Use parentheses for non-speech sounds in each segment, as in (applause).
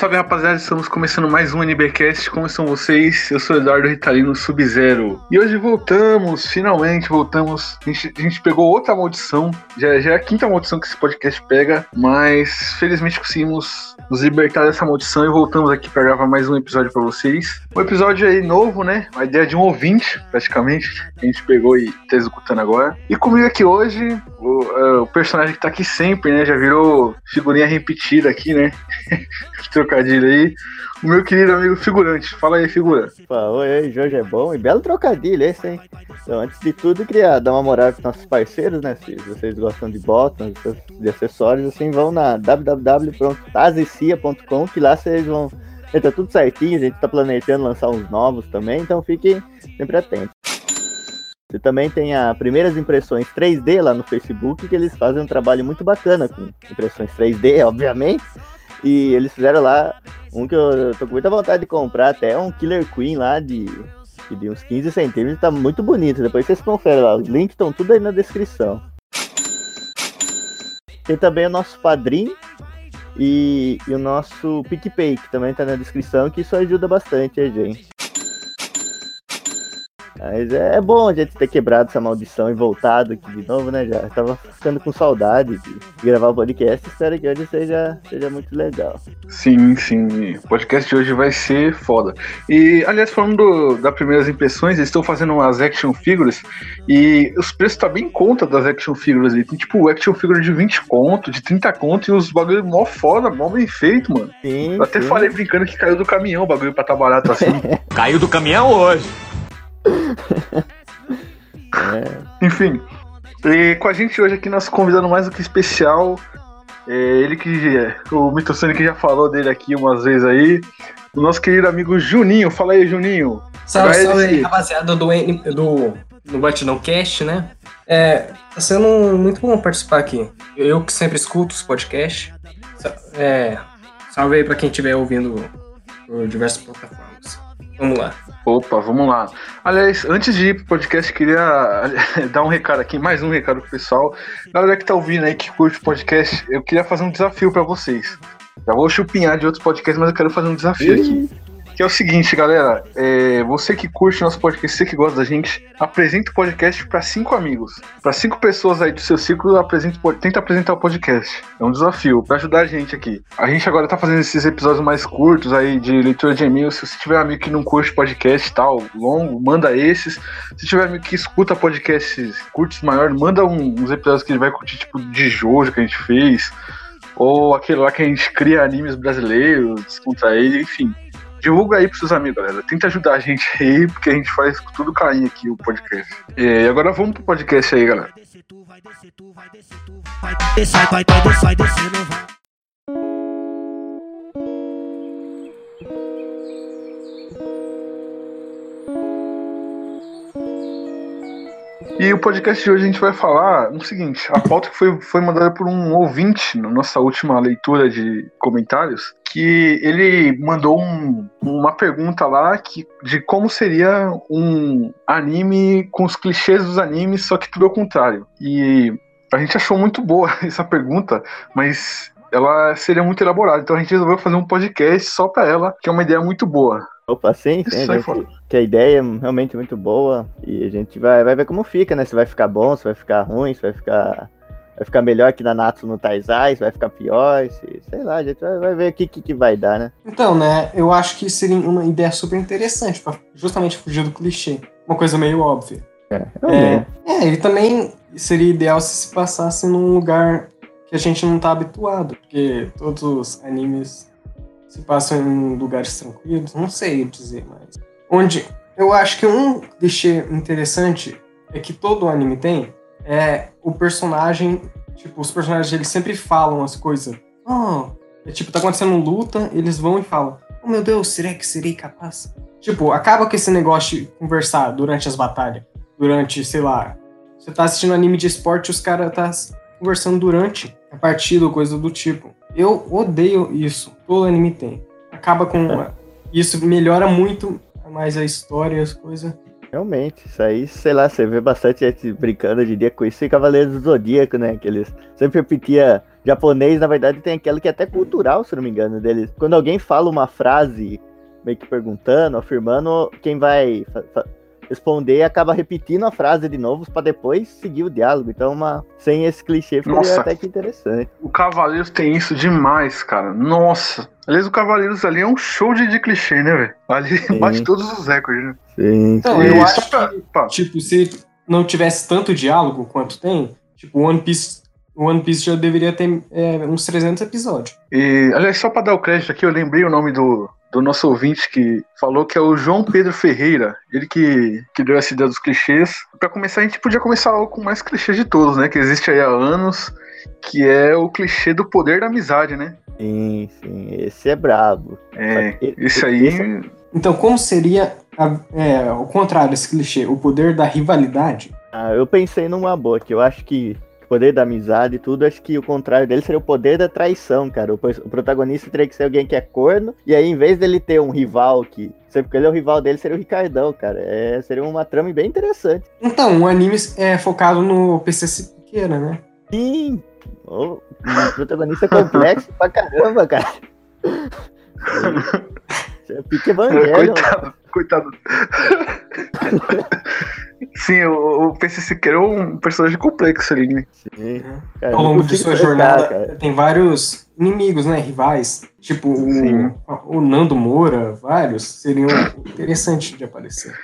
Salve, rapaziada, estamos começando mais um NBcast. Como estão vocês? Eu sou Eduardo Ritalino Sub-Zero. E hoje voltamos, finalmente voltamos. A gente, a gente, pegou outra maldição, já, já é a quinta maldição que esse podcast pega, mas felizmente conseguimos nos libertar dessa maldição e voltamos aqui para gravar mais um episódio para vocês. Um episódio aí novo, né? A ideia de um ouvinte, praticamente, que a gente pegou e tá executando agora. E comigo aqui hoje, o, uh, o personagem que tá aqui sempre, né? Já virou figurinha repetida aqui, né? (laughs) trocadilho aí. O meu querido amigo figurante. Fala aí, figura. oi, Jorge é bom. E belo trocadilho esse, hein? Então, antes de tudo, queria dar uma moral para nossos parceiros, né? Se vocês gostam de botas, de acessórios, assim, vão na www.tazicia.com, que lá vocês vão. Tá tudo certinho, a gente tá planejando lançar uns novos também, então fiquem sempre atentos. Você também tem a Primeiras Impressões 3D lá no Facebook, que eles fazem um trabalho muito bacana com impressões 3D, obviamente. E eles fizeram lá um que eu tô com muita vontade de comprar, até um Killer Queen lá de, de uns 15 centímetros, tá muito bonito. Depois vocês conferem lá, os links estão tudo aí na descrição. Tem também o nosso padrinho e, e o nosso PicPay, que também tá na descrição, que isso ajuda bastante a gente. Mas é, é bom a gente ter quebrado essa maldição e voltado aqui de novo, né? Já tava ficando com saudade de gravar o podcast. Espero que hoje seja, seja muito legal. Sim, sim. O podcast de hoje vai ser foda. E, aliás, falando do, das primeiras impressões, eles estão fazendo umas action figures e os preços tá bem em conta das action figures ali. Tem tipo action figure de 20 conto, de 30 conto e os bagulho mó foda, mó bem feito, mano. Sim, Eu até sim. falei brincando que caiu do caminhão o bagulho pra tá barato assim. (laughs) caiu do caminhão hoje é. (laughs) Enfim, e com a gente hoje aqui, nosso convidado mais do que especial, é ele que é, o Mitocene que já falou dele aqui umas vezes aí, o nosso querido amigo Juninho. Fala aí, Juninho. Salve, salve aí, rapaziada do, do, do Batidão Cast, né? É, tá sendo muito bom participar aqui. Eu que sempre escuto os podcasts. É, salve aí pra quem estiver ouvindo por diversas plataformas. Vamos lá. Opa, vamos lá. Aliás, antes de ir pro podcast, queria (laughs) dar um recado aqui, mais um recado pro pessoal. Galera que tá ouvindo aí, que curte o podcast, eu queria fazer um desafio para vocês. Já vou chupinhar de outros podcasts, mas eu quero fazer um desafio aqui. Que é o seguinte, galera. É, você que curte nosso podcast, você que gosta da gente, apresente o podcast para cinco amigos. Para cinco pessoas aí do seu ciclo, apresente, tenta apresentar o podcast. É um desafio para ajudar a gente aqui. A gente agora tá fazendo esses episódios mais curtos aí de leitura de e-mails. Se você tiver amigo que não curte podcast tal, longo, manda esses. Se tiver amigo que escuta podcasts curtos maiores, manda um, uns episódios que ele vai curtir, tipo de Jojo que a gente fez. Ou aquele lá que a gente cria animes brasileiros, contra ele, enfim divulga aí pros seus amigos, galera. Tenta ajudar a gente aí, porque a gente faz tudo carinho aqui o podcast. E agora vamos pro podcast aí, galera. E o podcast de hoje a gente vai falar no seguinte: a pauta que foi, foi mandada por um ouvinte na nossa última leitura de comentários, que ele mandou um, uma pergunta lá que, de como seria um anime com os clichês dos animes, só que tudo ao contrário. E a gente achou muito boa (laughs) essa pergunta, mas ela seria muito elaborada. Então a gente resolveu fazer um podcast só para ela, que é uma ideia muito boa. Opa, sim, sim. Gente, que a ideia é realmente muito boa e a gente vai, vai ver como fica, né? Se vai ficar bom, se vai ficar ruim, se vai ficar vai ficar melhor que na Natsu no Taizai, se vai ficar pior, se, sei lá, a gente vai, vai ver o que, que, que, vai dar, né? Então, né, eu acho que seria uma ideia super interessante para justamente fugir do clichê. Uma coisa meio óbvia. É, é, é, e também seria ideal se se passasse num lugar que a gente não tá habituado, porque todos os animes se passam em lugares tranquilos, não sei dizer, mas. Onde eu acho que um clichê interessante é que todo anime tem é o personagem, tipo, os personagens eles sempre falam as coisas. Oh, é tipo, tá acontecendo luta, eles vão e falam: Oh meu Deus, será que serei capaz? Tipo, acaba com esse negócio de conversar durante as batalhas. Durante, sei lá, você tá assistindo anime de esporte os caras tá conversando durante a partida ou coisa do tipo. Eu odeio isso. Todo anime tem. Acaba com. É. Isso melhora muito mais a história e as coisas. Realmente, isso aí, sei lá, você vê bastante gente brincando de dia com isso e Cavaleiros do Zodíaco, né? Que eles sempre repetia japonês, na verdade, tem aquela que é até cultural, se não me engano, deles. Quando alguém fala uma frase meio que perguntando, afirmando, quem vai responder acaba repetindo a frase de novo para depois seguir o diálogo. Então, uma, sem esse clichê, ficaria até que interessante. O Cavaleiros tem isso demais, cara. Nossa. Aliás, o Cavaleiros ali é um show de, de clichê, né, velho? Ali Sim. bate todos os recordes, né? Sim. Então, eu acho que, tipo, se não tivesse tanto diálogo quanto tem, tipo, One Piece o One Piece já deveria ter é, uns 300 episódios. E, aliás, só para dar o crédito aqui, eu lembrei o nome do, do nosso ouvinte que falou que é o João Pedro Ferreira, ele que, que deu essa ideia dos clichês. Para começar, a gente podia começar com o mais clichê de todos, né? Que existe aí há anos, que é o clichê do poder da amizade, né? Sim, sim, esse é brabo. É, esse aí. Esse... Então, como seria a, é, o contrário desse clichê? O poder da rivalidade? Ah, eu pensei numa boa, que eu acho que poder da amizade e tudo, acho que o contrário dele seria o poder da traição, cara. O, o, protagonista teria que ser alguém que é corno, e aí, em vez dele ter um rival que. Sempre que ele é o rival dele, seria o Ricardão, cara. É, seria uma trama bem interessante. Então, o anime é focado no PC Siqueira, né? Sim! Oh, o protagonista é complexo pra caramba, cara. É (laughs) pique evangelho. Coitado, coitado. (laughs) Sim, o, o PC Siqueira é um personagem complexo ali, né? Sim. Cara, Ao longo de sua jornada, cara. tem vários inimigos, né? Rivais. Tipo o, o, Nando Moura, vários. Seriam interessantes de aparecer.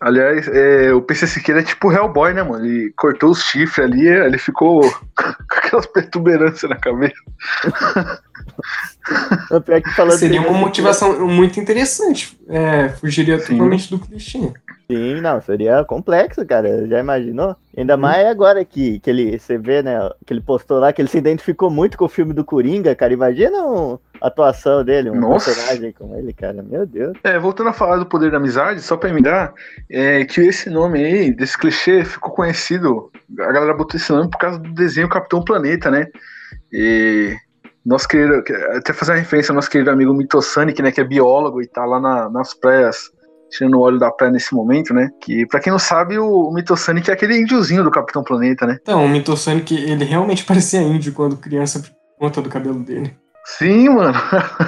Aliás, é, o PC Siqueira é tipo Hellboy, né, mano? Ele cortou os chifres ali, ele ficou (laughs) com aquelas perturberâncias na cabeça. Seria uma motivação muito interessante. É, fugiria Sim. totalmente do clichê. Sim, não, seria complexo, cara. Já imaginou? Ainda mais agora que, que ele, você vê, né, que ele postou lá, que ele se identificou muito com o filme do Coringa, cara. Imagina a atuação dele, um Nossa. personagem como ele, cara. Meu Deus. É, voltando a falar do poder da amizade, só pra emendar, é que esse nome aí, desse clichê, ficou conhecido. A galera botou esse nome por causa do desenho Capitão Planeta, né? E nosso querido, até fazer uma referência ao nosso querido amigo Mitosanic, né, que é biólogo e tá lá na, nas praias tirando o óleo da praia nesse momento, né? Que, pra quem não sabe, o, o Mitosanic é aquele índiozinho do Capitão Planeta, né? Então, o Mitosanic, ele realmente (laughs) parecia índio quando criança, por conta do cabelo dele. Sim, mano.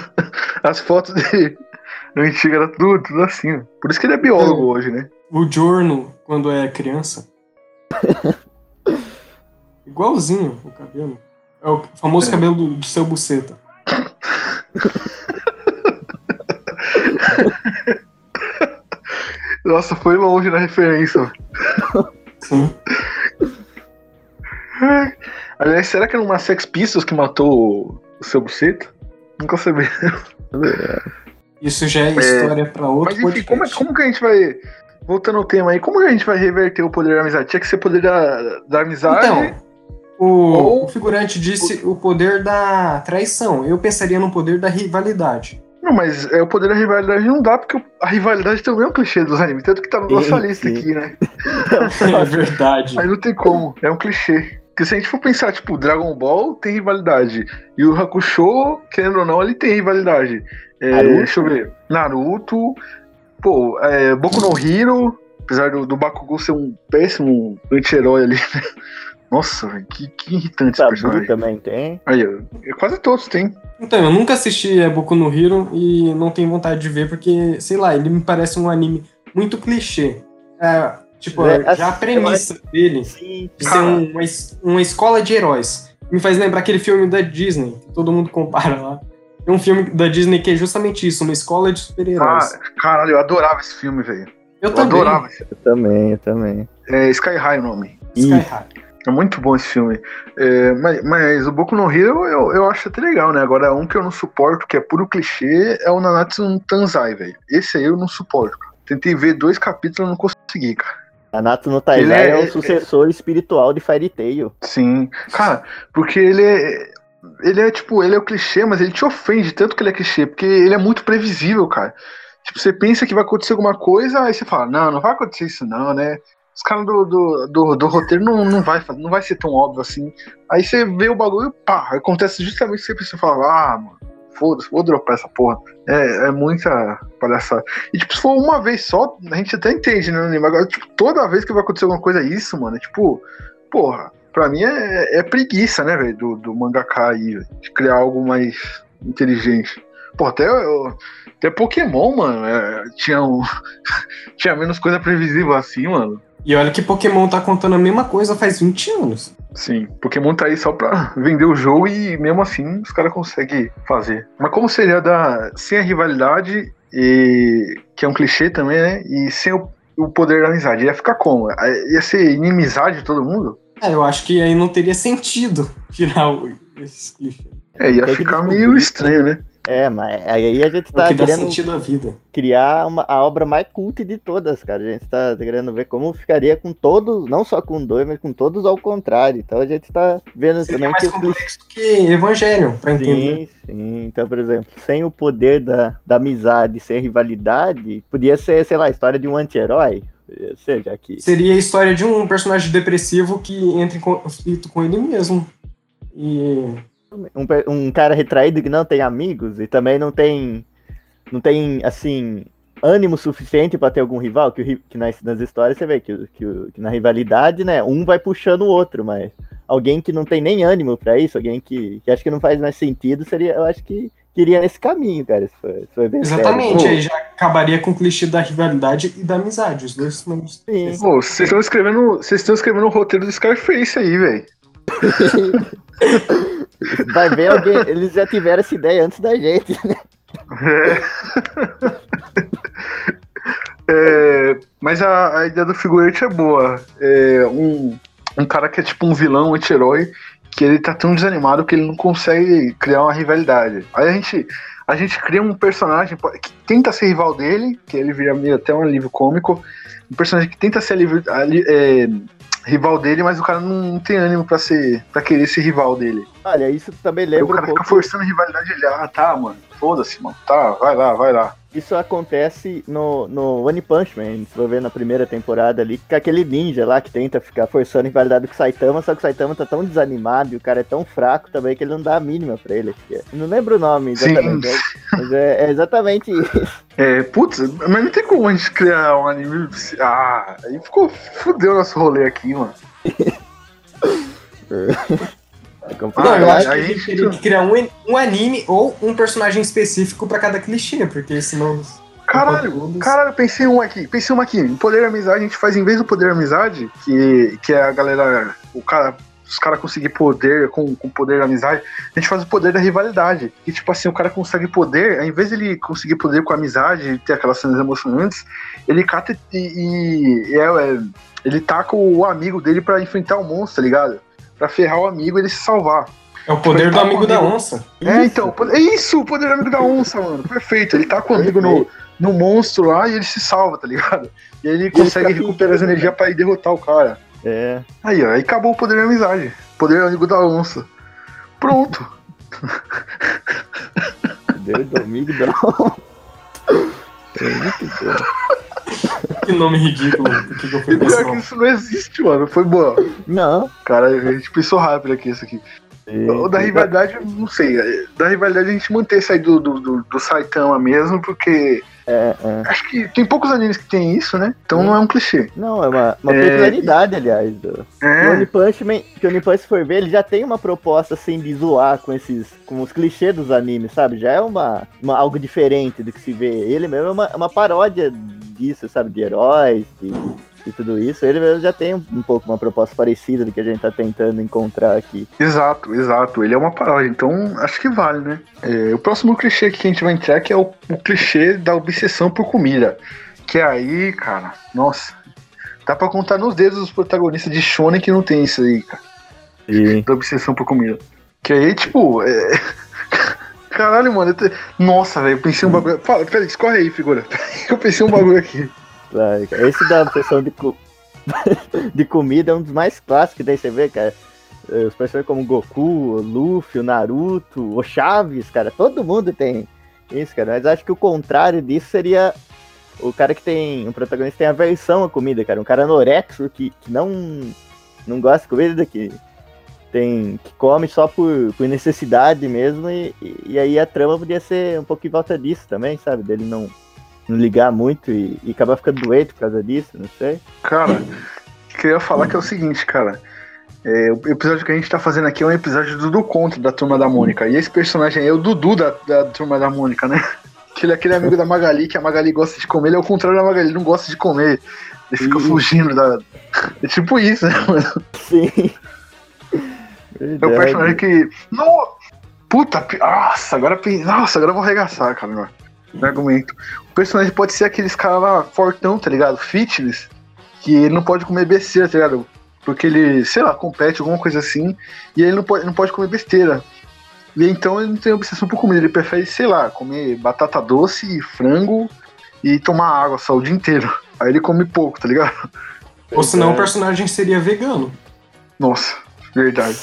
(laughs) As fotos dele (laughs) no antigo era tudo, tudo assim. Por isso que ele é biólogo é, hoje, né? O Giorno, quando é criança. Igualzinho o cabelo. É o famoso é. cabelo do, do seu buceta. Nossa, foi longe na referência. Sim. Aliás, será que era uma Sex Pistols que matou o seu buceta? Nunca sabia. Isso já é, é história pra outro Mas enfim, como, é, como, que a gente vai. Voltando ao tema aí, como que a gente vai reverter o poder da amizade? Tinha que ser poder da, da amizade. Então, o, ou... o figurante disse o... o poder da traição. Eu pensaria no poder da rivalidade. Não, mas é, o poder da rivalidade não dá, porque a rivalidade também é um clichê dos animes, tanto que tá na nossa sim, lista sim. aqui, né? (laughs) é verdade. Aí não tem como, é um clichê. Porque se a gente for pensar, tipo, Dragon Ball tem rivalidade. E o Hakusho, querendo ou não, ele tem rivalidade. É, deixa eu ver. Naruto. Pô, é, Boku no Hero, apesar do, do Bakugou ser um péssimo anti-herói ali, né? Nossa, velho, que, que irritante esse personagem. também tem. Aí, quase todos tem. Então, eu nunca assisti é, Boku no Hero e não tenho vontade de ver porque, sei lá, ele me parece um anime muito clichê. É, tipo, é, já a premissa dele sim, de ser um, uma, uma escola de heróis me faz lembrar aquele filme da Disney, que todo mundo compara lá. É um filme da Disney que é justamente isso, uma escola de super-heróis. Ah, caralho, eu adorava esse filme, velho. Eu, eu, também. adorava. Eu também, eu também. É Sky High o nome. Sky High. É muito bom esse filme. É, mas, mas, o Boku no Hero eu, eu acho até legal, né? Agora, um que eu não suporto, que é puro clichê, é o Nanatsu no Tanzai, velho. Esse aí eu não suporto. Tentei ver dois capítulos e não consegui, cara. Nanatsu no Taizai é, é, o sucessor é, espiritual de Fairy Tail. Sim. Cara, porque ele é. Ele é tipo, ele é o clichê, mas ele te ofende tanto que ele é clichê, porque ele é muito previsível, cara. Tipo, você pensa que vai acontecer alguma coisa, aí você fala, não, não vai acontecer isso não, né? Os caras do, do, do, do, roteiro não, não, vai, não vai ser tão óbvio assim. Aí você vê o bagulho pá, acontece justamente o que você falar, ah, mano, foda-se, vou dropar essa porra. É, é muita palhaçada. E tipo, se for uma vez só, a gente até entende, né, Agora, tipo, toda vez que vai acontecer alguma coisa, é isso, mano. É tipo, porra, pra mim é, é preguiça, né, velho, do, do mangaka aí, de criar algo mais inteligente. Pô, até, até Pokémon, mano, é, tinha, um, (laughs) tinha menos coisa previsível assim, mano. E olha que Pokémon tá contando a mesma coisa faz 20 anos. Sim, Pokémon tá aí só pra vender o jogo e mesmo assim os caras conseguem fazer. Mas como seria da sem a rivalidade, e, que é um clichê também, né? E sem o, o poder da amizade? Ia ficar como? Ia ser inimizade de todo mundo? É, eu acho que aí não teria sentido (laughs) tirar o, esses clichês. É, ia ficar meio estranho, né? É, mas aí a gente tá que dá querendo criar uma, a obra mais cult de todas, cara. A gente tá querendo ver como ficaria com todos, não só com dois, mas com todos ao contrário. Então a gente tá vendo Seria também mais que complexo que Evangelho, pra entender. Sim, sim. Então, por exemplo, sem o poder da, da amizade, sem rivalidade, podia ser, sei lá, a história de um anti-herói. Já que. Seria a história de um personagem depressivo que entra em conflito com ele mesmo. E Um, um cara retraído que não tem amigos e também não tem. Não tem, assim. Ânimo suficiente pra ter algum rival, que, que nas, nas histórias você vê que, que, que na rivalidade, né, um vai puxando o outro, mas alguém que não tem nem ânimo pra isso, alguém que, que acha que não faz mais sentido, seria, eu acho que iria nesse caminho, cara, se for, se for ver sério. exatamente, aí já acabaria com o clichê da rivalidade e da amizade. Os dois são. Sim. Pô, vocês estão escrevendo. Vocês estão escrevendo o roteiro do Scarface aí, velho. (laughs) Vai ver alguém, eles já tiveram essa ideia antes da gente. né? (laughs) É, mas a, a ideia do figurante é boa. É um, um cara que é tipo um vilão, um anti-herói, que ele tá tão desanimado que ele não consegue criar uma rivalidade. Aí a gente, a gente cria um personagem que tenta ser rival dele, que ele vira até um alívio cômico. Um personagem que tenta ser alívio- ali- é, rival dele, mas o cara não tem ânimo pra ser para querer ser rival dele. Olha, isso também Aí o lembra um cara fica pouco. forçando a rivalidade ele, ah, tá, mano, foda-se, mano, tá, vai lá, vai lá. Isso acontece no, no One Punch Man, se for ver na primeira temporada ali, com aquele ninja lá que tenta ficar forçando a rivalidade com o Saitama, só que o Saitama tá tão desanimado e o cara é tão fraco também que ele não dá a mínima pra ele. Não lembro o nome exatamente, Sim. mas é, é exatamente isso. É, putz, mas não tem como a gente criar um anime. Ah, aí ficou. Fudeu nosso rolê aqui, mano. (laughs) É complicado. Não, eu Ah, acho que aí a gente isso- teria que criar um, um anime ou um personagem específico pra cada clichê, porque senão. Caralho, caralho, pensei um aqui, pensei um aqui. O poder amizade, a gente faz em vez do poder amizade, que, que é a galera. O cara. Os caras conseguir poder com o poder da amizade, a gente faz o poder da rivalidade. E tipo assim, o cara consegue poder, ao invés dele conseguir poder com a amizade e ter aquelas cenas emocionantes, ele cata e, e- e é, é, ele taca o amigo dele pra enfrentar o monstro, tá ligado? Pra ferrar o amigo e ele se salvar. É o poder do Tá amigo da comigo. onça. É, então, po- é isso, o poder amigo da onça, mano. Perfeito. Ele tá com o amigo no, no monstro lá e ele se salva, tá ligado? E aí ele consegue fica recuperar as energias pra ir derrotar o cara. É. Aí, ó, aí acabou o poder da amizade. Poder amigo da onça. Pronto. Deus do amigo não. É (laughs) muito bom. Que nome ridículo. Por (laughs) que, que eu fui E pensar? pior que isso não existe, mano. Foi boa. Não. Cara, a gente pensou rápido aqui isso aqui. O da rivalidade, não sei. Da rivalidade a gente mantém isso aí do, do, do, do Saitama mesmo, porque É, é. acho que tem poucos animes que tem isso, né? Então não é um clichê. Não, é uma, uma É, peculiaridade, aliás. Do... O É, One Punch Man, que o One Punch for ver, ele já tem uma proposta assim de zoar com esses, com os clichês dos animes, sabe? Já é uma, uma- algo diferente do que se vê. Ele mesmo é uma, uma paródia disso, sabe? De heróis, de, de tudo isso. Ele mesmo já tem um, um pouco uma proposta parecida do que a gente tá tentando encontrar aqui. Exato, exato. Ele é uma paródia, então acho que vale, né? É, o próximo clichê que a gente vai entrar que é o, o clichê da obsessão por comida. Que aí, cara, nossa. Dá pra contar nos dedos os protagonistas de Shonen que não tem isso aí, cara. E Da obsessão por comida. Que aí, tipo, é. (laughs) Caralho, mano. te- Nossa, velho, eu pensei um bagulho. Fala, peraí, escorre aí, figura. (laughs) Eu pensei um bagulho aqui. Esse da obsessão de, co- (laughs) de comida é um dos mais clássicos que daí você vê, cara. Eh, Os personagens como Goku, o Luffy, o Naruto, o Chaves, cara, todo mundo tem isso, cara. Mas acho que o contrário disso seria o cara que tem. O protagonista tem aversão à comida, cara. Um cara anorexo que, que não, não gosta de comida, que, tem, que come só por, por necessidade mesmo. E, e aí a trama podia ser um pouco em volta disso também, sabe? Dele não, não ligar muito e, e acabar ficando doente por causa disso, não sei. Cara, o que eu ia falar que é o seguinte, cara. É, o episódio que a gente tá fazendo aqui é um episódio do, do conto da Turma da Mônica. E esse personagem aí é o Dudu da, da Turma da Mônica, né? Que (laughs) ele é aquele amigo da Magali, que a Magali gosta de comer. Ele é o contrário da Magali, ele não gosta de comer. Ele fica fugindo da. É tipo isso, né, mano? Sim. É o personagem que. No... Puta, nossa, agora. Nossa, agora eu vou arregaçar, cara, meu, argumento. O personagem pode ser aqueles caras lá, fortão, tá ligado? Fitness, que ele não pode comer besteira, tá ligado? Porque ele, sei lá, compete, alguma coisa assim, e aí ele não pode, não pode comer besteira. E então ele não tem obsessão por comida, ele prefere, sei lá, comer batata doce, frango e tomar água só o dia inteiro. Aí ele come pouco, tá ligado? Ou senão É. o personagem seria vegano. Nossa, verdade.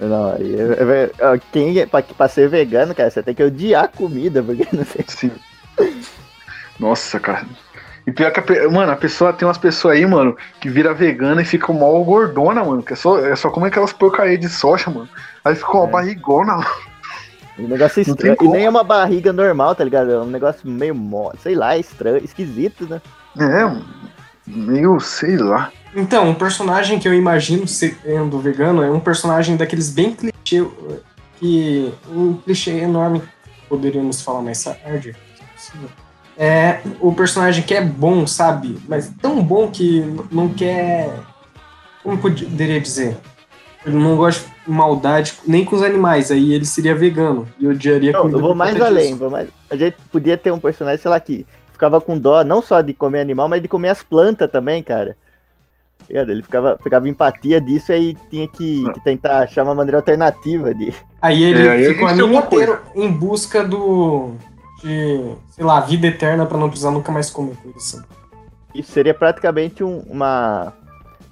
Não, aí é- é- ó, quem é, pra, pra ser vegano, cara, você tem que odiar a comida, porque não sei. Sim. Nossa, cara. E pior que a, pe- mano, a pessoa tem umas pessoas aí, mano, que vira vegana e fica mal gordona, mano. Que é só, é só comer aquelas porcarias de soja, mano. Aí fica uma É. barrigona, mano. Um negócio estranho. E como. nem é uma barriga normal, tá ligado? É um negócio meio, sei lá, estranho, esquisito, né? É, meio, sei lá. Então, um personagem que eu imagino sendo vegano é um personagem daqueles bem clichê, que um clichê enorme, poderíamos falar mais tarde, É o personagem que é bom, sabe? Mas tão bom que não quer. Como poderia dizer? Ele não gosta de maldade nem com os animais, aí ele seria vegano e odiaria Não, comida eu vou por mais além, disso. vou mais. A gente podia ter um personagem, sei lá, que ficava com dó não só de comer animal, mas de comer as plantas também, cara. Ele ficava, ficava empatia disso e aí tinha que, que tentar achar uma maneira alternativa de. Aí ele É, aí a ficou alguma coisa. inteiro em busca do. Sei lá, vida eterna pra não precisar nunca mais comer coisa assim. Isso seria praticamente um- uma.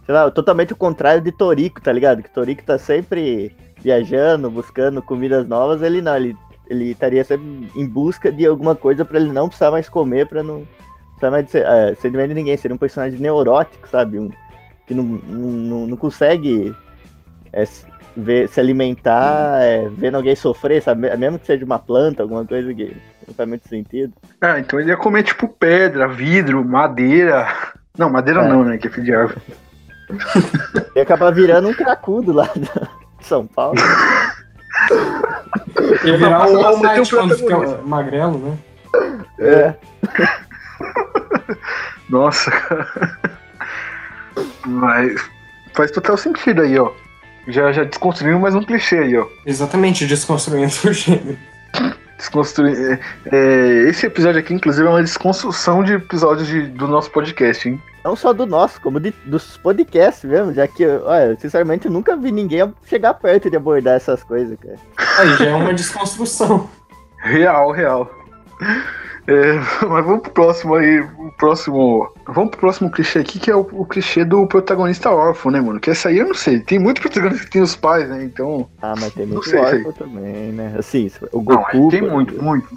Sei lá, totalmente o contrário de Torico, tá ligado? Que Torico tá sempre viajando, buscando comidas novas, ele não, ele, ele estaria sempre em busca de alguma coisa pra ele não precisar mais comer, pra não precisar mais ser, é, ser de ninguém. Seria um personagem neurótico, sabe? Um, que não, não, não- consegue é, ver, se alimentar é, vendo alguém sofrer, sabe? Mesmo que seja uma planta, alguma coisa que não faz muito sentido. Ah, então ele ia comer, tipo, pedra, vidro, madeira. Não, madeira É. não, né? Que é filho de árvore. E acaba virando um cracudo lá de São Paulo. Ele virar All um Might quando fica protagonista. magrelo, né? É. (laughs) Nossa, cara. Mas faz total sentido aí, ó. Já, já desconstruiu mais um clichê aí, ó. Exatamente, desconstruindo o gênero. Desconstruir. é, é, esse episódio aqui, inclusive, é uma desconstrução de episódios de- do nosso podcast, hein? Não só do nosso, como de, dos podcasts mesmo, já que, olha, sinceramente, eu nunca vi ninguém chegar perto de abordar essas coisas, cara. Aí já é uma desconstrução. Real, real. É, (laughs) mas vamos pro próximo aí. O próximo. Vamos pro próximo clichê aqui, que é o, o clichê do protagonista órfão, né, mano? Que essa aí eu não sei. Tem muito protagonista que tem os pais, né? Então. Ah, mas tem Não muito sei, órfão também, né? Assim, o Não, Goku... tem por muito, exemplo. muito,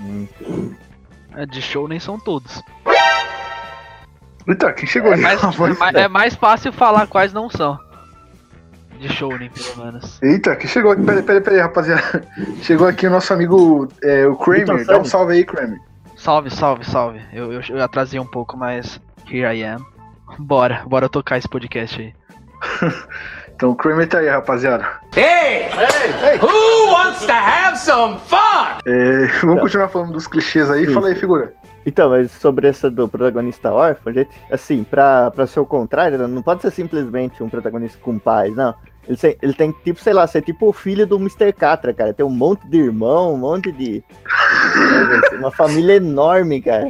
muito. É, De show nem são todos. Eita, quem chegou É aí? mais, (laughs) é mais- é mais fácil falar quais não são. De show nem pelo menos. Eita, que chegou aqui. Peraí, peraí, peraí, rapaziada. (laughs) Chegou aqui o nosso amigo, é, o Kramer. Dá um salve aí, Kramer. Salve, salve, salve. Eu, eu, eu atrasei um pouco, mas here I am. Bora, bora tocar esse podcast aí. (laughs) Então, o Kramer tá aí, rapaziada. Hey! Who wants to have some fun? É, vamos continuar falando dos clichês aí. Isso. Fala aí, figura. Então, mas sobre essa do protagonista órfão, gente, assim, pra, pra ser o contrário, né, não pode ser simplesmente um protagonista com pais, não. Ele, tem- ele tem, tipo, sei lá, ser tipo o filho do Mr. Catra, cara. Tem um monte de irmão, um monte de. Uma família enorme, cara.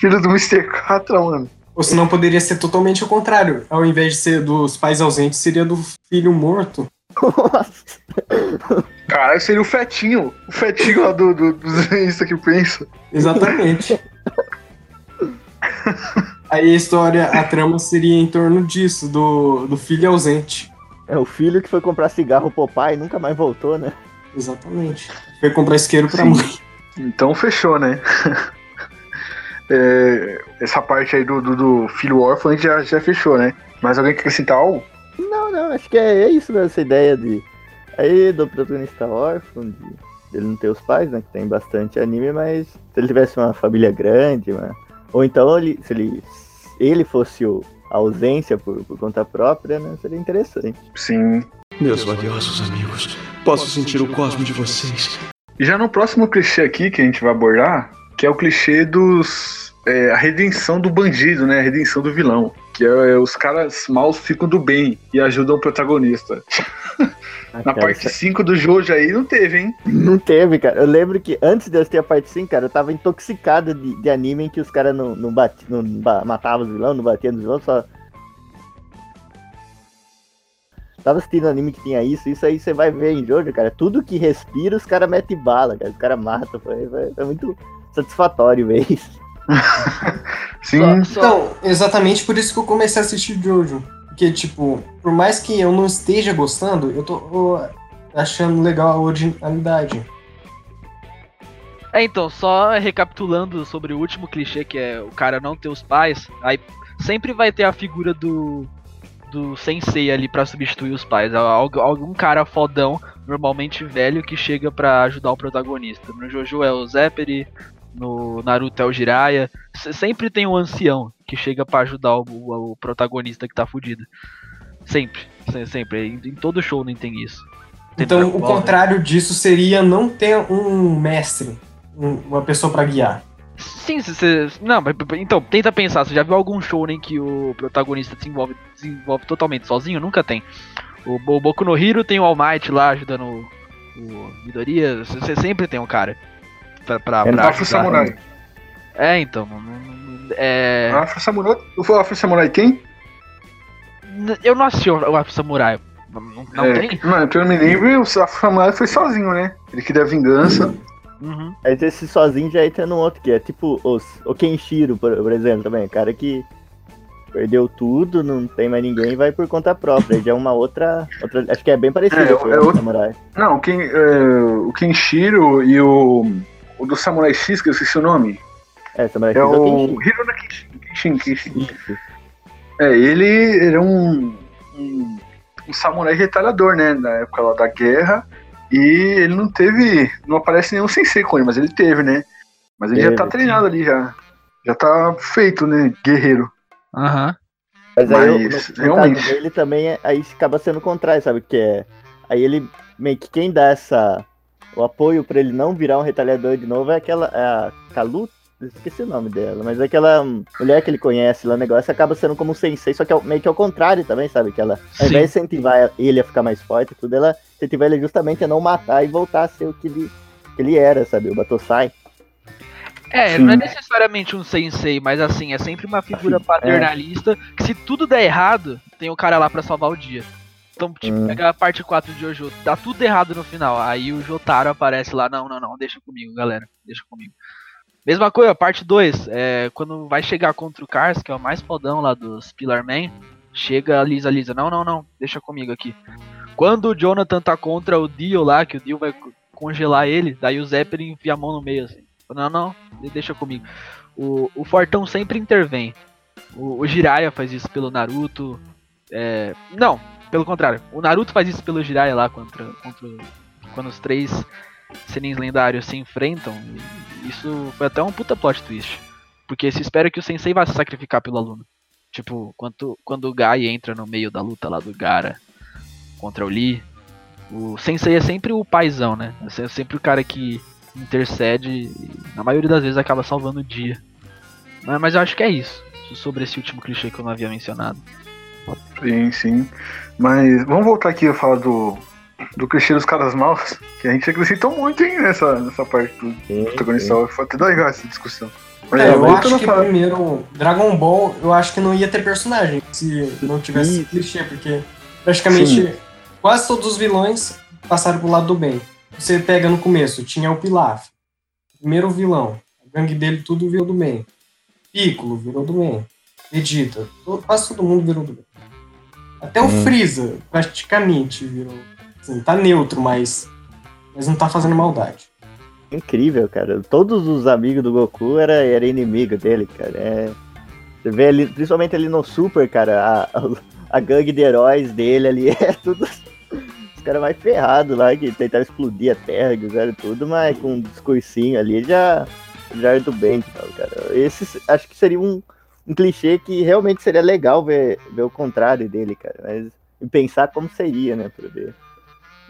Filho do Mr. Catra, mano. Ou senão poderia ser totalmente o contrário. Ao invés de ser dos pais ausentes, seria do filho morto. Nossa. Caralho, seria o fetinho. O fetinho lá do, do, desenhistas (laughs) que pensa. Exatamente. (laughs) Aí a história, a trama seria em torno disso, do, do filho ausente. É o filho que foi comprar cigarro pro pai e nunca mais voltou, né? Exatamente. Foi comprar isqueiro pra Sim. mãe. Então fechou, né? (laughs) É, essa parte aí do, do, do filho órfão a gente já, já fechou, né? Mas alguém quer acrescentar algo? Não, não, acho que é, é isso mesmo, essa ideia de. Aí do protagonista órfão, de ele não ter os pais, né? Que tem bastante anime, mas se ele tivesse uma família grande, né? Ou então ele, se ele, ele fosse o, ausência por, por conta própria, né? Seria interessante. Sim. Meus valiosos amigos, posso sentir o cosmo de vocês. E já no próximo clichê aqui que a gente vai abordar, que é o clichê dos. É, a redenção do bandido, né? A redenção do vilão. Que é, os caras maus ficam do bem e ajudam o protagonista. (laughs) Ah, Na cara, parte 5 do Jojo aí não teve, hein? Não teve, cara. Eu lembro que antes de eu ter a parte 5, cara, eu tava intoxicado de, de anime em que os caras não, não, não matavam os vilões, não batiam nos vilões, só. Tava assistindo anime que tinha isso, isso aí você vai ver em Jojo, cara. Tudo que respira, os caras metem bala, cara. Os caras matam. Foi, foi, foi muito satisfatório ver isso. (laughs) Sim. Só- Então, exatamente por isso que eu comecei a assistir Jojo. Porque, tipo, por mais que eu não esteja gostando, eu tô ó, achando legal a originalidade. É, então, só recapitulando sobre o último clichê, que é o cara não ter os pais, aí sempre vai ter a figura do do sensei ali pra substituir os pais. Algu- Algum cara fodão, normalmente velho, que chega pra ajudar o protagonista. No Jojo é o Zepperi, no Naruto é o Jiraiya. Se- Sempre tem um ancião que chega pra ajudar o, o- o protagonista que tá fudido. Sempre, se- sempre. Em, em todo show não tem isso. Tem Então, o né? contrário disso seria não ter um mestre, um- uma pessoa pra guiar. Sim, você. Não, mas então, tenta pensar, você já viu algum show em que o protagonista desenvolve, desenvolve totalmente sozinho? Nunca tem. O, Bo- Boku no Hero tem o All Might lá ajudando o, o Midoriya, você sempre tem um cara pra, pra, É pra Afro. Samurai. É, então. não- não- É, Afro Samurai. O Afro Samurai n- eu não assisti o Afro Samurai. Não, não É, tem? Mano, que eu me lembro, o Afro Samurai foi sozinho, né? Ele queria vingança. Uhum. Aí esse sozinho já entra no outro, que é tipo os, o Kenshiro, por, por exemplo, também. Cara que perdeu tudo, não tem mais ninguém, vai por conta própria. Já é uma outra, outra. Acho que é bem parecido É, com é o outro- Samurai. Não, o, Ken, é, o Kenshiro e o. O do Samurai X, que eu esqueci o nome. É, Samurai É X o Kenshiro. Hirona Kenshin. Kenshin, Kenshin. Isso. É, ele, ele é um, um, um samurai retalhador, né? Na época lá da guerra. E ele não teve. Não aparece nenhum sensei com ele, mas ele teve, né? Mas ele já Teve, tá treinado ali, já. Já tá feito, né? Guerreiro. Aham. Mas aí, o- Mas, no, no realmente. dele também, é- aí acaba sendo o contrário, sabe? Que é. Aí ele meio que quem dá essa. O apoio pra ele não virar um retalhador de novo é aquela. É a Kalu. Esqueci o nome dela, mas é aquela mulher que ele conhece lá, o negócio acaba sendo como um sensei, só que é meio que ao contrário também, sabe? Que ela, ao invés de incentivar ele a ficar mais forte, e tudo, ela incentiva ele justamente a não matar e voltar a ser o que ele, que ele era, sabe? O Batosai. É, Sim. não é necessariamente um sensei, mas assim, é sempre uma figura paternalista que se tudo der errado, tem o cara lá pra salvar o dia. Então, tipo, Hum. pega a parte 4 de Jojo, dá tudo errado no final. Aí o Jotaro aparece lá, não, não, não, deixa comigo, galera, deixa comigo. Mesma coisa, parte 2, é, quando vai chegar contra o Cars, que é o mais fodão lá dos Pillar Man, chega a Lisa, Lisa, não, não, não, deixa comigo aqui. Quando o Jonathan tá contra o Dio lá, que o Dio vai co- congelar ele, daí o Zeppelin enfia a mão no meio assim. Não, não, deixa comigo. O, o Fortão sempre intervém. O, o Jiraiya faz isso pelo Naruto. É, não, pelo contrário. O Naruto faz isso pelo Jiraiya lá contra, contra quando os três senins lendários se enfrentam. Isso foi até um puta plot twist. Porque se espera que o Sensei vá se sacrificar pelo aluno. Tipo, quando, quando o Gai entra no meio da luta lá do Gara contra o Lee, o Sensei é sempre o paizão, né? É sempre o cara que intercede e na maioria das vezes acaba salvando o dia. Mas eu acho que é isso. Sobre esse último clichê que eu não havia mencionado. Sim, sim. Mas vamos voltar aqui a falar do, do clichê dos caras maus, que a gente acrescentou muito hein, nessa, nessa parte do Sim, protagonista. Foi até legal essa discussão. Mas, É, eu voltando acho que falar- primeiro, Dragon Ball, eu acho que não ia ter personagem se não tivesse esse clichê, porque praticamente quase todos os vilões passaram pro lado do bem. Você pega no começo, tinha o Pilaf, primeiro vilão, a gangue dele tudo virou do bem. Piccolo virou do bem. Vegeta, quase todo mundo virou do bem. Até o Hum. Freeza praticamente virou. Assim, tá neutro, mas, mas não tá fazendo maldade. Incrível, cara. Todos os amigos do Goku era, era inimigo dele, cara. É... Você vê ali, principalmente ali no Super, cara, a, a, gangue de heróis dele ali (laughs) é tudo. Os caras mais ferrados lá, que tentaram explodir a terra, fizeram tudo, mas com um discursinho ali já, já era do bem, cara. Esse acho que seria um, um clichê que realmente seria legal ver, ver o contrário dele, cara. Mas e pensar como seria, né, pra ver.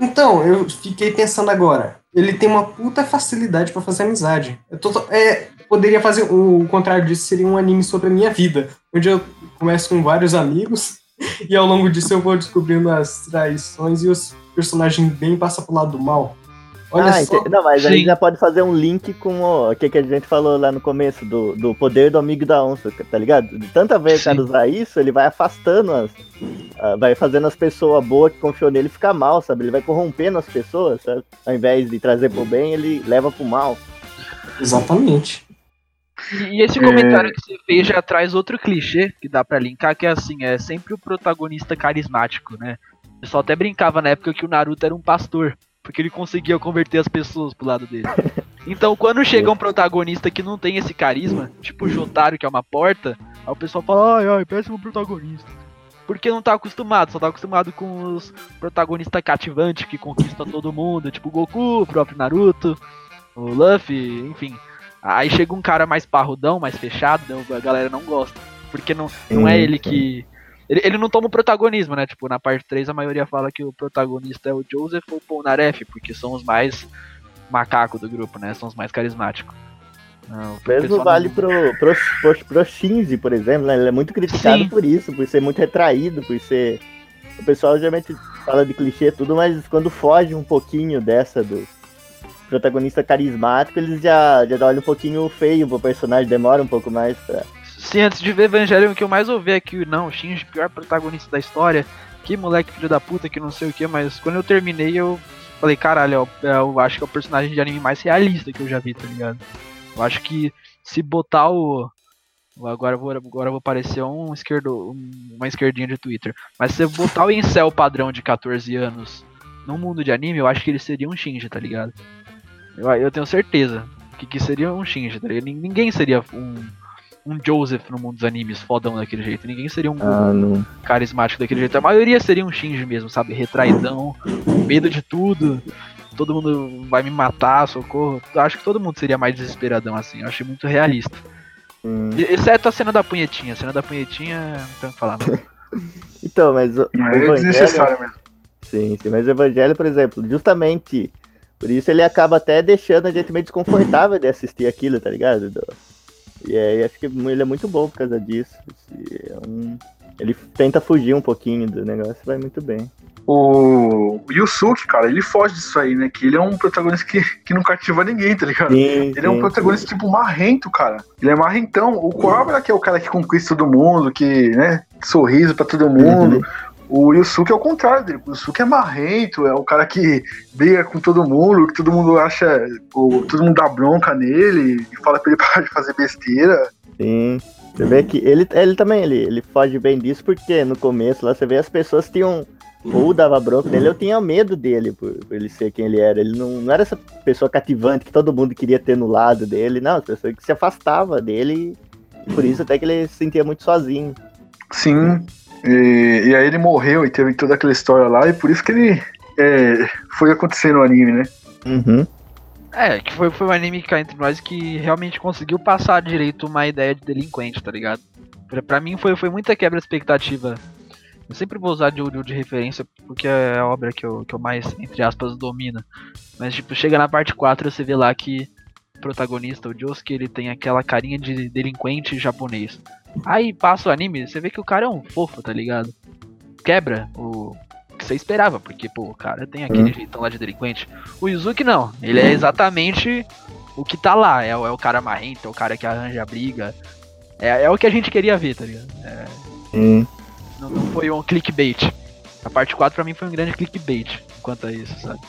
Então, eu fiquei pensando agora. Ele tem uma puta facilidade para fazer amizade. Tô, é, poderia fazer o, o contrário disso, seria um anime sobre a minha vida, onde eu começo com vários amigos (laughs) e ao longo disso eu vou descobrindo as traições e os personagens bem passam pro lado do mal. Olha ah, só. Não, mas Sim. a gente já pode fazer um link com o que, que a gente falou lá no começo, do, do poder do amigo da onça, tá ligado? De tanta vez que cara usar isso, ele vai afastando as. Uh, vai fazendo as pessoas boas que confiam nele ficar mal, sabe? Ele vai corrompendo as pessoas, sabe? Ao invés de trazer pro bem, ele leva pro mal. Exatamente. E esse comentário é... que você fez já traz outro clichê que dá para linkar, que é assim, é sempre o protagonista carismático, né? O pessoal até brincava na época que o Naruto era um pastor porque ele conseguia converter as pessoas pro lado dele. Então, quando chega um protagonista que não tem esse carisma, tipo o Jotaro, que é uma porta, aí o pessoal fala, ai, ai, péssimo protagonista. Porque não tá acostumado, só tá acostumado com os protagonistas cativantes que conquistam todo mundo, tipo o Goku, o próprio Naruto, o Luffy, enfim. Aí chega um cara mais parrudão, mais fechado, a galera não gosta. Porque não, não é ele que ele, ele não toma o protagonismo, né? Tipo, na parte 3 a maioria fala que o protagonista é o Joseph ou o Polnareff, porque são os mais macacos do grupo, né? São os mais carismáticos. Não, Mesmo vale não... pro, pro, pro, pro Shinji, por exemplo, né? Ele é muito criticado Sim. por isso, por ser muito retraído, por ser. O pessoal geralmente fala de clichê e tudo, mas quando foge um pouquinho dessa do protagonista carismático, eles já, já olham um pouquinho feio pro personagem, demora um pouco mais pra Sim, antes de ver Evangelho, o que eu mais ouvi é que, não, o Shinji, pior protagonista da história, que moleque filho da puta, que não sei o que, mas quando eu terminei eu falei, caralho, eu, eu acho que é o personagem de anime mais realista que eu já vi, tá ligado? Eu acho que se botar o. Agora vou, agora vou parecer um esquerdo, uma esquerdinha de Twitter. Mas se botar o incel padrão de 14 anos no mundo de anime, eu acho que ele seria um Shinji, tá ligado? Eu, eu tenho certeza que, que seria um Shinji, tá ligado? Ninguém seria um um Joseph no mundo dos animes fodão daquele jeito. Ninguém seria um ah, carismático daquele jeito. A maioria seria um Shinji mesmo, sabe? Retraidão, medo de tudo. Todo mundo vai me matar, socorro. Acho que todo mundo seria mais desesperadão assim. Eu achei muito realista. Hum. Exceto a cena da punhetinha. A cena da punhetinha, não tem o que falar. Não. (laughs) então, mas o, é desnecessário mesmo. Sim, sim, mas o Evangelho, por exemplo, justamente por isso ele acaba até deixando a gente meio desconfortável de assistir aquilo, tá ligado? E aí acho que ele é muito bom por causa disso. É um... Ele tenta fugir um pouquinho do negócio vai muito bem. O Yusuke, cara, ele foge disso aí, né? Que ele é um protagonista que, que não cativa ninguém, tá ligado? Sim, ele sim, é um protagonista sim. tipo marrento, cara. Ele é marrentão. O Cobra, que é o cara que conquista todo mundo, que, né, sorriso pra todo mundo. Uhum. O Yusuke é o contrário dele. O Yusuke é marrento, é o cara que briga com todo mundo, que todo mundo acha. O, todo mundo dá bronca nele e fala pra ele (laughs) parar de fazer besteira. Sim. Você vê que ele, ele também ele, ele foge bem disso, porque no começo lá você vê as pessoas tinham. Ou dava bronca nele, eu tinha medo dele por, por, ele ser quem ele era. Ele não, não era essa pessoa cativante que todo mundo queria ter no lado dele, não, as pessoas que se afastava dele. E por isso até que ele se sentia muito sozinho. Sim, e, e, aí ele morreu e teve toda aquela história lá, e por isso que ele é, foi acontecer no anime, né? Uhum. É, que foi, foi um anime cá entre nós que realmente conseguiu passar direito uma ideia de delinquente, tá ligado? Pra, pra mim foi, foi muita quebra de expectativa. Eu sempre vou usar de, de, de referência porque é a obra que eu, que eu mais, entre aspas, domino. Mas tipo, chega na parte 4 você vê lá que o protagonista, o Josuke, ele tem aquela carinha de delinquente japonês. Aí passa o anime, você vê que o cara é um fofo, tá ligado? Quebra o que você esperava, porque, pô, o cara tem aquele hum. jeitão lá de delinquente. O Yuzuki não, ele é exatamente o que tá lá. É, é o cara marrento, é o cara que arranja a briga. É, é o que a gente queria ver, tá ligado? É, hum. não, não foi um clickbait. A parte 4 pra mim foi um grande clickbait quanto a isso, sabe?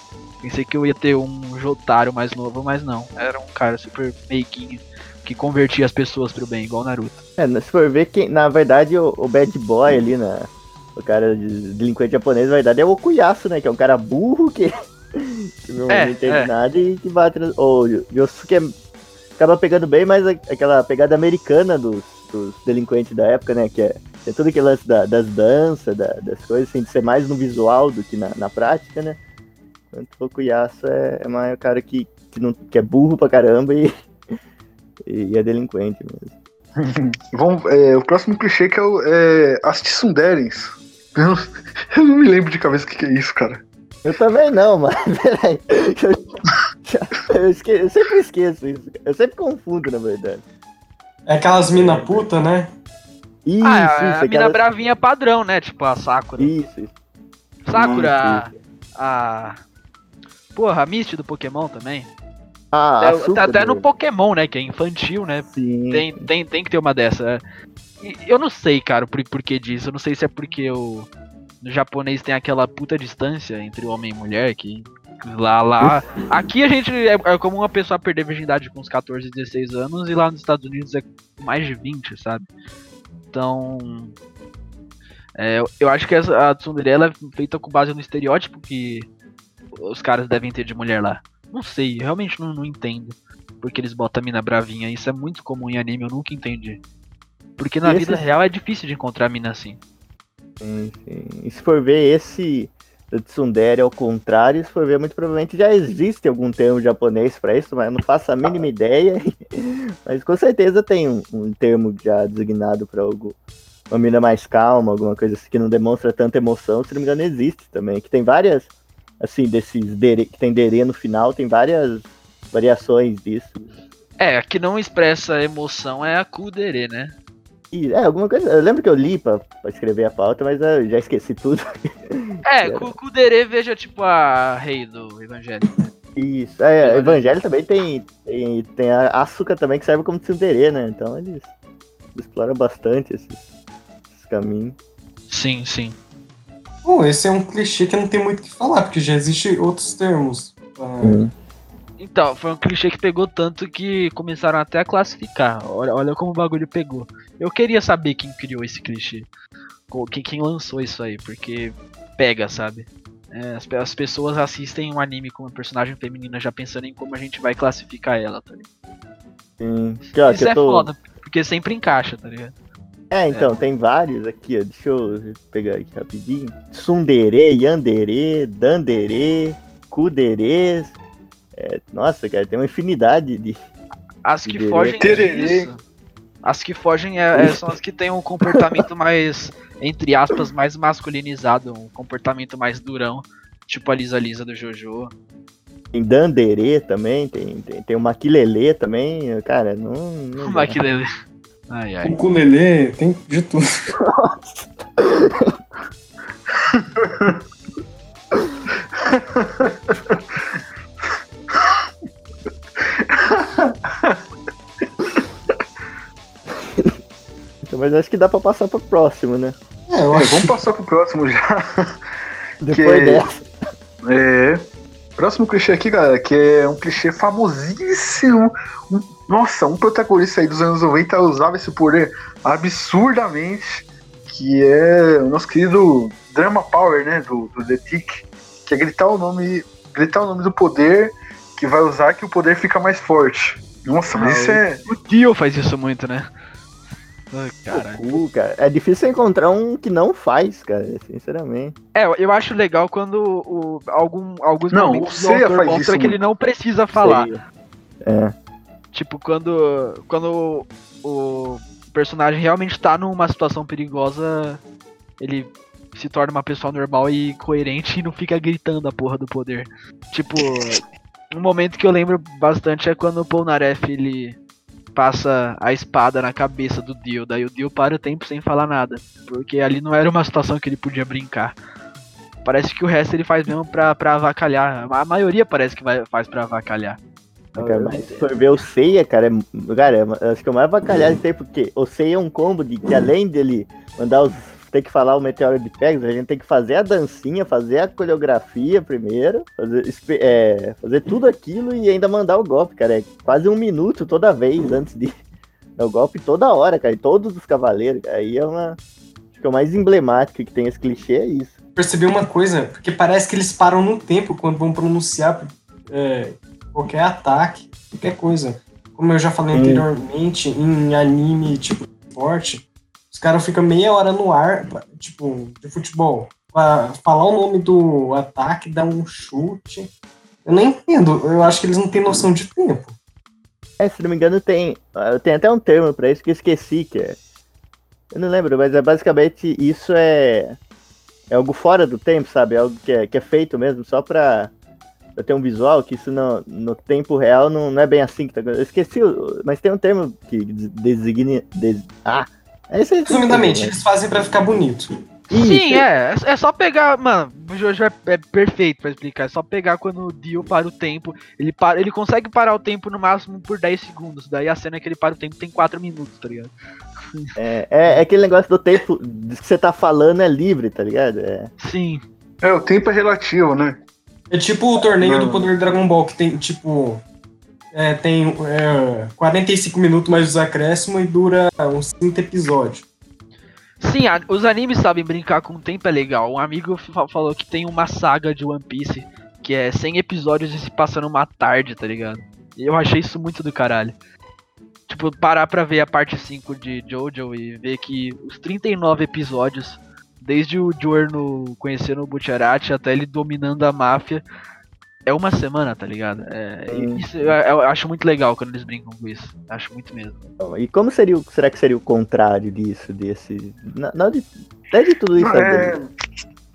Pensei que eu ia ter um Jotaro mais novo, mas não. Era um cara super meiguinho que convertia as pessoas pro bem, igual o Naruto. É, se for ver que, na verdade, o, o bad boy ali, né? O cara de delinquente japonês, na verdade, é o Okuyasu, né? Que é um cara burro que, (laughs) que não é, entende é. nada e que bate. O Yosuke é, acaba pegando bem, mas aquela pegada americana dos, dos delinquentes da época, né? Que é, é tudo aquele lance da, das danças, da, das coisas, assim, de ser mais no visual do que na, na prática, né? Enquanto o Okuyasu é, é mais o cara que, que, não, que é burro pra caramba e e é delinquente mesmo. (laughs) Vamos, é, o próximo clichê que é, o, é as Tissunderens. (laughs) Eu, não- eu não me lembro de cabeça o que, que é isso, cara. Eu também não, (laughs) mas peraí. Eu, eu esque- eu sempre esqueço isso. Eu sempre confundo, na verdade. É aquelas mina puta, né? Isso, ah, isso. a mina aquela- bravinha padrão, né? Tipo a Sakura. Isso, isso. Sakura, a. Porra, a Misty do Pokémon também. Ah, Tá- açúcar tá até no. Pokémon, né? Que é infantil, né? Sim. Tem, tem, tem que ter uma dessa. Eu não sei, cara, por, por que disso. Eu não sei se é porque o no japonês tem aquela puta distância entre homem e mulher que lá lá. (laughs) Aqui a gente é, é como uma pessoa perder virgindade com uns 14, 16 anos e lá nos Estados Unidos é mais de 20, sabe? Então, é, eu- acho que essa, a tsundere ela é feita com base no estereótipo que os caras devem ter de mulher lá. Não sei, eu realmente não, não entendo porque eles botam a mina bravinha. Isso é muito comum em anime, eu nunca entendi. Porque na E vida real é difícil de encontrar mina assim. Sim, sim. E se for ver esse do Tsundere ao contrário, se for ver, muito provavelmente já existe algum termo japonês pra isso, mas eu não faço a mínima ideia. (laughs) mas com certeza tem um, um termo já designado pra algo. Uma mina mais calma, alguma coisa assim que não demonstra tanta emoção, se não me engano, existe também. Que tem várias, assim, desses dere, que tem dere no final, tem várias variações disso. É, a que não expressa emoção é a kudere, né? E, é, alguma coisa. Eu lembro que eu li pra, pra escrever a pauta, mas eu já esqueci tudo. (laughs) É, ku- kudere veja tipo a rei do evangelho. né? Isso, é, Evangelho também tem, tem, tem a açúcar também que serve como tsundere, né? Então eles exploram bastante esses, esses caminhos. Sim, sim. Bom, esse é um clichê que não tem muito o que falar, porque já existem outros termos. Ah, Então, foi um clichê que pegou tanto que começaram até a classificar. Olha, olha como o bagulho pegou. Eu queria saber quem criou esse clichê. Quem, quem lançou isso aí, porque pega, sabe? É, as, as pessoas assistem um anime com uma personagem feminina já pensando em como a gente vai classificar ela, tá ligado? Sim. Que Isso é tô... foda, porque sempre encaixa, tá ligado? É, então, tem vários aqui, ó. Deixa eu pegar aqui rapidinho. Tsundere, Yandere, Dandere, Kudere. É, nossa, cara, tem uma infinidade de. As que Tererê. fogem Tererê. disso. As que fogem é- é- são as que têm um comportamento mais, entre aspas, mais masculinizado, um comportamento mais durão, tipo a Lisa Lisa do Jojo. Tem Dandere também, tem, tem, tem o Maquilele também. Cara, não. não Como (laughs) dá. Ai, ai. Ukulele, tem de tudo. Então, mas acho que dá pra passar pro próximo, né? É, É, vamos passar pro próximo já. Depois Que- dessa. É. Próximo clichê aqui, galera, que é um clichê famosíssimo. Um- nossa, um protagonista aí dos anos 90 usava esse poder absurdamente. Que é o nosso querido Drama Power, né? Do, do The Tick. Que é gritar o nome. Gritar o nome do poder que vai usar que o poder fica mais forte. Nossa, mas Ah, isso é. O Dio faz isso muito, né? Ai. Goku, cara. É difícil encontrar um que não faz, cara, sinceramente. É, eu acho legal quando o, algum, alguns Não, momentos o Seiya faz mostra isso que ele não precisa falar. Sei. É. Tipo, quando, quando o personagem realmente tá numa situação perigosa, ele se torna uma pessoa normal e coerente e não fica gritando a porra do poder. Tipo, um momento que eu lembro bastante é quando o Polnareff ele passa a espada na cabeça do Dio, daí o Dio para o tempo sem falar nada, porque ali não era uma situação que ele podia brincar. Parece que o resto ele faz mesmo pra, pra avacalhar. A maioria parece que vai, faz pra avacalhar. Cara, mas se for ver o Seiya, cara, é, cara, é- acho que é o mais bacalhado que tem, porque o Seiya é um combo de que além dele mandar os. Ter que falar o meteoro de Pegasus, a gente tem que fazer a dancinha, fazer a coreografia primeiro, fazer, é, fazer tudo aquilo e ainda mandar o golpe, cara. É quase um minuto toda vez antes de. (laughs) dar o golpe toda hora, cara. E todos os cavaleiros. cara. Aí é uma. Acho que é o mais emblemático que tem esse clichê é isso. perceber uma coisa, porque parece que eles param no tempo quando vão pronunciar é, qualquer ataque, qualquer coisa. Como eu já falei Hum. anteriormente, em anime tipo forte, os caras ficam meia hora no ar, tipo, de futebol, pra falar o nome do ataque, dar um chute. Eu nem entendo, eu acho que eles não têm noção de tempo. É, se não me engano, tem. ah, Tem até um termo pra isso que eu esqueci, que é. Eu não lembro, mas é basicamente isso é. É algo fora do tempo, sabe? É algo que é, que é feito mesmo só pra, pra ter um visual, que isso no, no tempo real não, não é bem assim que tá acontecendo. Eu esqueci, mas tem um termo que des- designa. des- ah! É isso aí. Resumidamente, eles fazem pra ficar bonito. Sim, é. É só pegar. Mano, o Jojo é, é perfeito pra explicar. É só pegar quando o Dio para o tempo. Ele, para, ele consegue parar o tempo no máximo por 10 segundos. Daí a cena que ele para o tempo tem 4 minutos, tá ligado? É, é, é aquele negócio do tempo que você tá falando é livre, tá ligado? É. Sim. É, o tempo é relativo, né? É tipo o torneio Não. do poder Dragon Ball, que tem, tipo. É, tem é, 45 minutos mais os acréscimos e dura uns 30 episódios. Sim, a- os animes sabem brincar com o tempo, é legal. Um amigo fa- falou que tem uma saga de One Piece que é 100 episódios e se passa numa tarde, tá ligado? E eu achei isso muito do caralho. Tipo, parar pra ver a parte 5 de Jojo e ver que os 39 episódios, desde o Giorno conhecendo o Butcherati até ele dominando a máfia, é uma semana, tá ligado? É, isso, eu, eu acho muito legal quando eles brincam com isso. Acho muito mesmo. Então, E como seria, o- será que seria o contrário disso, desse. Não, não de, até de tudo isso. Não, é,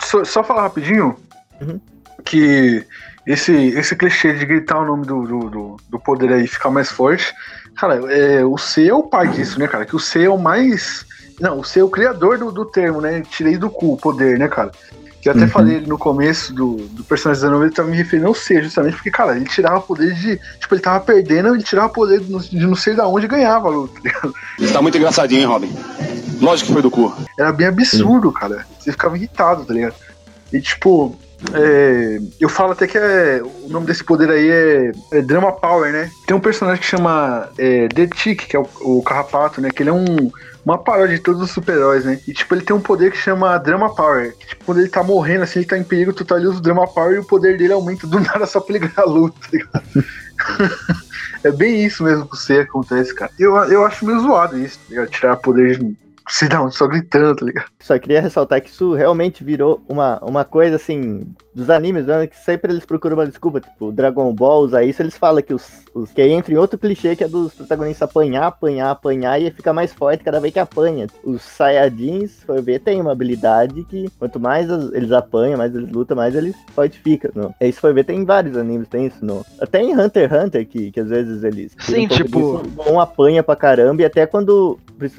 só, só falar rapidinho Uhum. que esse, esse clichê de gritar o nome do, do, do, do poder aí e ficar mais forte, cara, é, o C é o pai disso, né, cara? Que o C é o mais. Não, o C é o criador do, do termo, né? Tirei do cu o poder, né, cara? Que eu até Uhum. falei no começo do, do personagem da novela, ele tava me referindo ao C, justamente porque, cara, ele tirava poder de. Tipo, ele tava perdendo, ele tirava poder de não- de sei da onde e ganhava a luta, tá ligado? Tá muito engraçadinho, hein, Robin? Lógico que foi do cu. Era bem absurdo, cara. Você ficava irritado, tá ligado? E tipo, é, eu falo até que é, o nome desse poder aí é, é Drama Power, né? Tem um personagem que chama é, The Tick, que é o, o Carrapato, né? Que ele é um, uma paródia de todos os super-heróis, né? E tipo, ele tem um poder que chama Drama Power. Que, tipo, quando ele tá morrendo, assim, ele tá em perigo total, ele usa o Drama Power e o poder dele aumenta do (laughs) nada só pra ele ganhar a luta, tá (laughs) é bem isso mesmo que você acontece, cara. Eu, eu acho meio zoado isso, tá? Tirar poder de. Onde, só gritando, tá ligado? Só queria ressaltar que isso realmente virou uma, uma coisa assim dos animes, né? Que sempre eles procuram uma desculpa. Tipo, Dragon Ball usa isso, eles falam que os, os que entra em outro clichê que é dos protagonistas apanhar, apanhar, apanhar e ficar mais forte cada vez que apanha. Os Saiyajins, se for ver, tem uma habilidade que quanto mais eles apanham, mais eles lutam, mais eles fortificam. Não? E aí, se for ver, tem em vários animes, tem isso. No... Até em Hunter x Hunter, que, que às vezes eles. Sim, um tipo- disso, um apanha pra caramba e até quando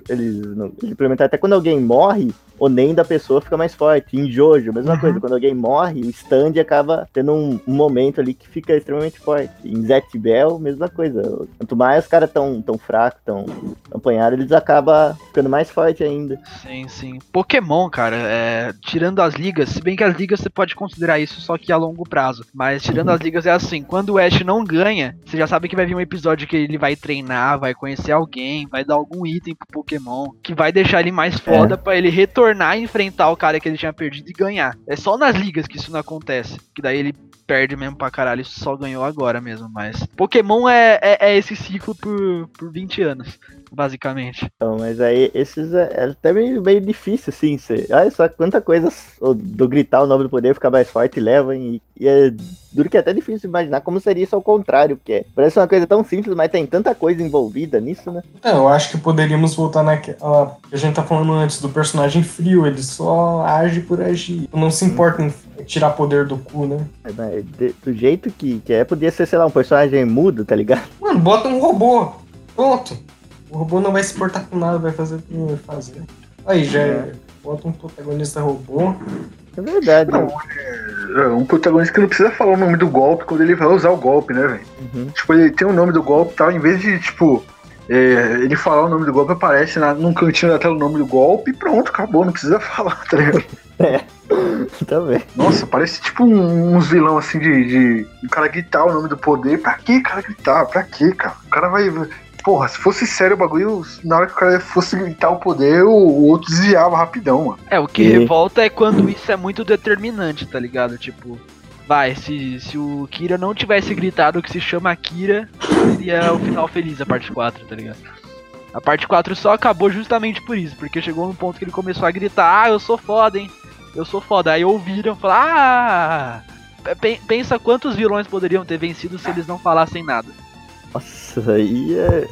eles, no- eles implementaram até quando alguém morre, o NEM da pessoa fica mais forte. Em Jojo, mesma Uhum. coisa, quando alguém morre, o stand acaba tendo um, um momento ali que fica extremamente forte. Em Zet Bell, mesma coisa. Quanto mais os caras tão, tão fracos, tão apanhados, eles acabam ficando mais forte ainda. Sim, sim. Pokémon, cara, é, tirando as ligas, se bem que as ligas você pode considerar isso só que a longo prazo. Mas tirando as ligas é assim, quando o Ash não ganha, você já sabe que vai vir um episódio que ele vai treinar, vai conhecer alguém, vai dar algum item pro Pokémon, que vai deixar ele mais foda pra ele retornar e enfrentar o cara que ele tinha perdido e ganhar. É só nas ligas que isso não acontece. Que daí ele perde mesmo pra caralho, só ganhou agora mesmo. Mas Pokémon é, é, é esse ciclo por, por 20 anos, basicamente. Então, mas aí esses é, é até meio, meio difícil, assim. Cê, olha só quanta coisa do gritar o nome do poder ficar mais forte leva. E, e é duro que é até difícil imaginar como seria isso ao contrário, porque parece uma coisa tão simples, mas tem tanta coisa envolvida nisso, né? É, eu acho que poderíamos voltar naquela. que A gente tá falando antes do personagem frio, ele só age por agir. Não se importa em tirar poder do cu, né? Mas de- do jeito que, que é, podia ser, sei lá, um personagem mudo, tá ligado? Mano, bota um robô. Pronto. O robô não vai se importar com nada, vai fazer o que vai fazer. Aí já é. Bota um protagonista robô. É verdade. Não, É um protagonista que não precisa falar o nome do golpe quando ele vai usar o golpe, né, velho? Uhum. Tipo, ele tem o nome do golpe e tal, em vez de, tipo, é, ele falar o nome do golpe, aparece na, num cantinho da tela o nome do golpe e pronto, acabou, não precisa (laughs) falar, tá ligado? (laughs) Também. Nossa, parece tipo um- uns vilão assim de, de. O cara gritar o nome do poder. Pra que, cara, gritar? Pra que, cara? O cara vai. Porra, se fosse sério o bagulho, na hora que o cara fosse gritar o poder, o, o outro desviava rapidão, mano. É, o que E- revolta é quando isso é muito determinante, tá ligado? Tipo, vai, se, se o Kira não tivesse gritado que se chama Kira, seria o final feliz a parte 4, tá ligado? A parte 4 só acabou justamente por isso, porque chegou num ponto que ele começou a gritar, ah, eu sou foda, hein? Eu sou foda. Aí ouviram falar, ah! pe- Pensa quantos vilões poderiam ter vencido se eles não falassem nada. Nossa, aí é.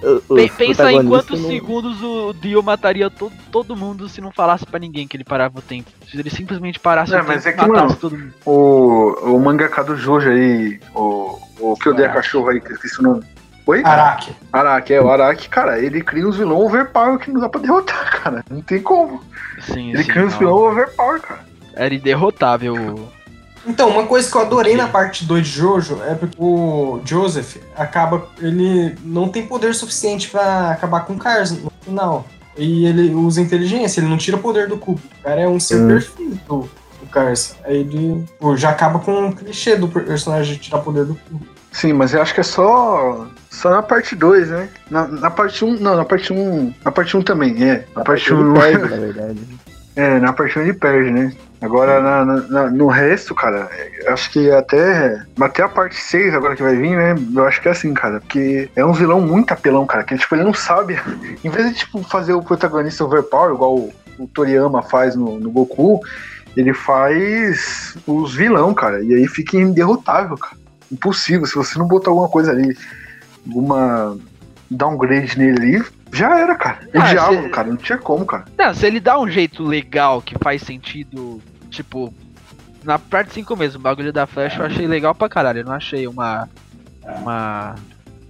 Pensa em quantos não... segundos o Dio mataria todo, todo mundo se não falasse para ninguém que ele parava o tempo. Se ele simplesmente parasse é, o mas tempo é que, mano, todo mundo. O, o mangaka do Jojo aí, o, o que odeia cachorro aí, que eu esqueci o nome. Oi? Araki. Araki, é, o Araki, cara, ele cria uns vilões overpower que não dá pra derrotar, (laughs) cara. Não tem como. Sim, ele sim, cria uns vilões overpower, cara. Era derrotável então, uma coisa que eu adorei na parte 2 de Jojo é porque o Joseph acaba. Ele não tem poder suficiente para acabar com o Cars no final. E ele usa inteligência, ele não tira poder do cubo. O cara é um ser hum. perfeito, o Cars. Aí ele pô, já acaba com o clichê do personagem de tirar poder do cubo. Sim, mas eu acho que é só. Só na parte 2, né? Na, na parte 1. Um, não, na parte 1. Um, na parte 1 um também, é. Na, na parte 1. Um, perde, (laughs) na verdade. É, na parte 1 ele perde, né? Agora, na, na, no resto, cara, acho que até, até a parte 6 agora que vai vir, né? Eu acho que é assim, cara. Porque é um vilão muito apelão, cara. Que tipo, ele não sabe. (laughs) Em vez de tipo, fazer o protagonista overpower, igual o, o Toriyama faz no, no Goku, ele faz os vilão, cara. E aí fica inderrotável, cara. Impossível. Se você não botar alguma coisa ali, alguma downgrade nele ali, já era, cara. O ah, diabo, se... cara, não tinha como, cara. Não, se ele dá um jeito legal que faz sentido, tipo, na parte 5 mesmo, o bagulho da Flash eu achei legal pra caralho. Eu não achei uma. Uma.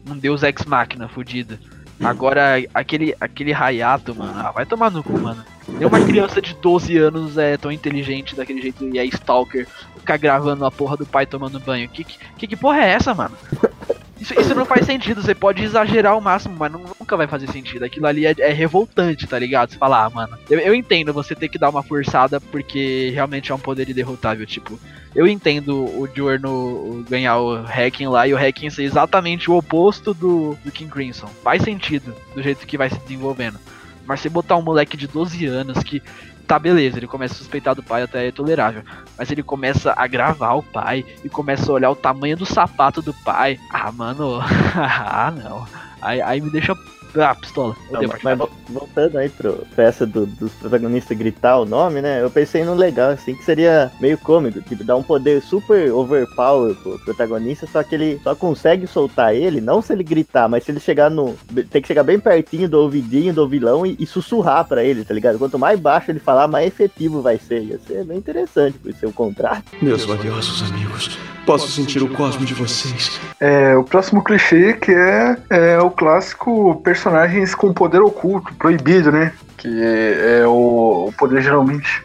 Um Deus Ex Máquina fudido. Agora, aquele, aquele Hayato, mano, ah, vai tomar no cu, mano. Nenhuma criança de 12 anos é tão inteligente daquele jeito e é stalker, ficar gravando a porra do pai tomando banho. Que, que, que porra é essa, mano? Isso, isso não faz sentido, você pode exagerar ao máximo, mas nunca vai fazer sentido. Aquilo ali é, é revoltante, tá ligado? Você fala, ah, mano, eu, eu, entendo você ter que dar uma forçada porque realmente é um poder derrotável. Tipo, eu entendo o Giorno ganhar o Hacking lá e o Hacking ser exatamente o oposto do, do King Crimson. Faz sentido do jeito que vai se desenvolvendo. Mas você botar um moleque de 12 anos que tá, beleza, ele começa a suspeitar do pai, até é tolerável. Mas ele começa a gravar o pai e começa a olhar o tamanho do sapato do pai. Ah, mano, (laughs) ah, não. Aí, aí me deixa ah, pistola. Não, mas, mas voltando aí pro, pra essa do, dos protagonistas gritar o nome, né? Eu pensei num legal, assim, que seria meio cômico, tipo, dar um poder super overpower pro protagonista, só que ele só consegue soltar ele, não se ele gritar, mas se ele chegar no. Tem que chegar bem pertinho do ouvidinho do vilão e, e sussurrar pra ele, tá ligado? Quanto mais baixo ele falar, mais efetivo vai ser. Ia ser bem interessante, por ser o contrário. Meus valiosos amigos, posso sentir o cosmo de vocês. É, o próximo clichê que é, é o clássico personagem personagens com poder oculto, proibido, né? Que é, é o, o, poder geralmente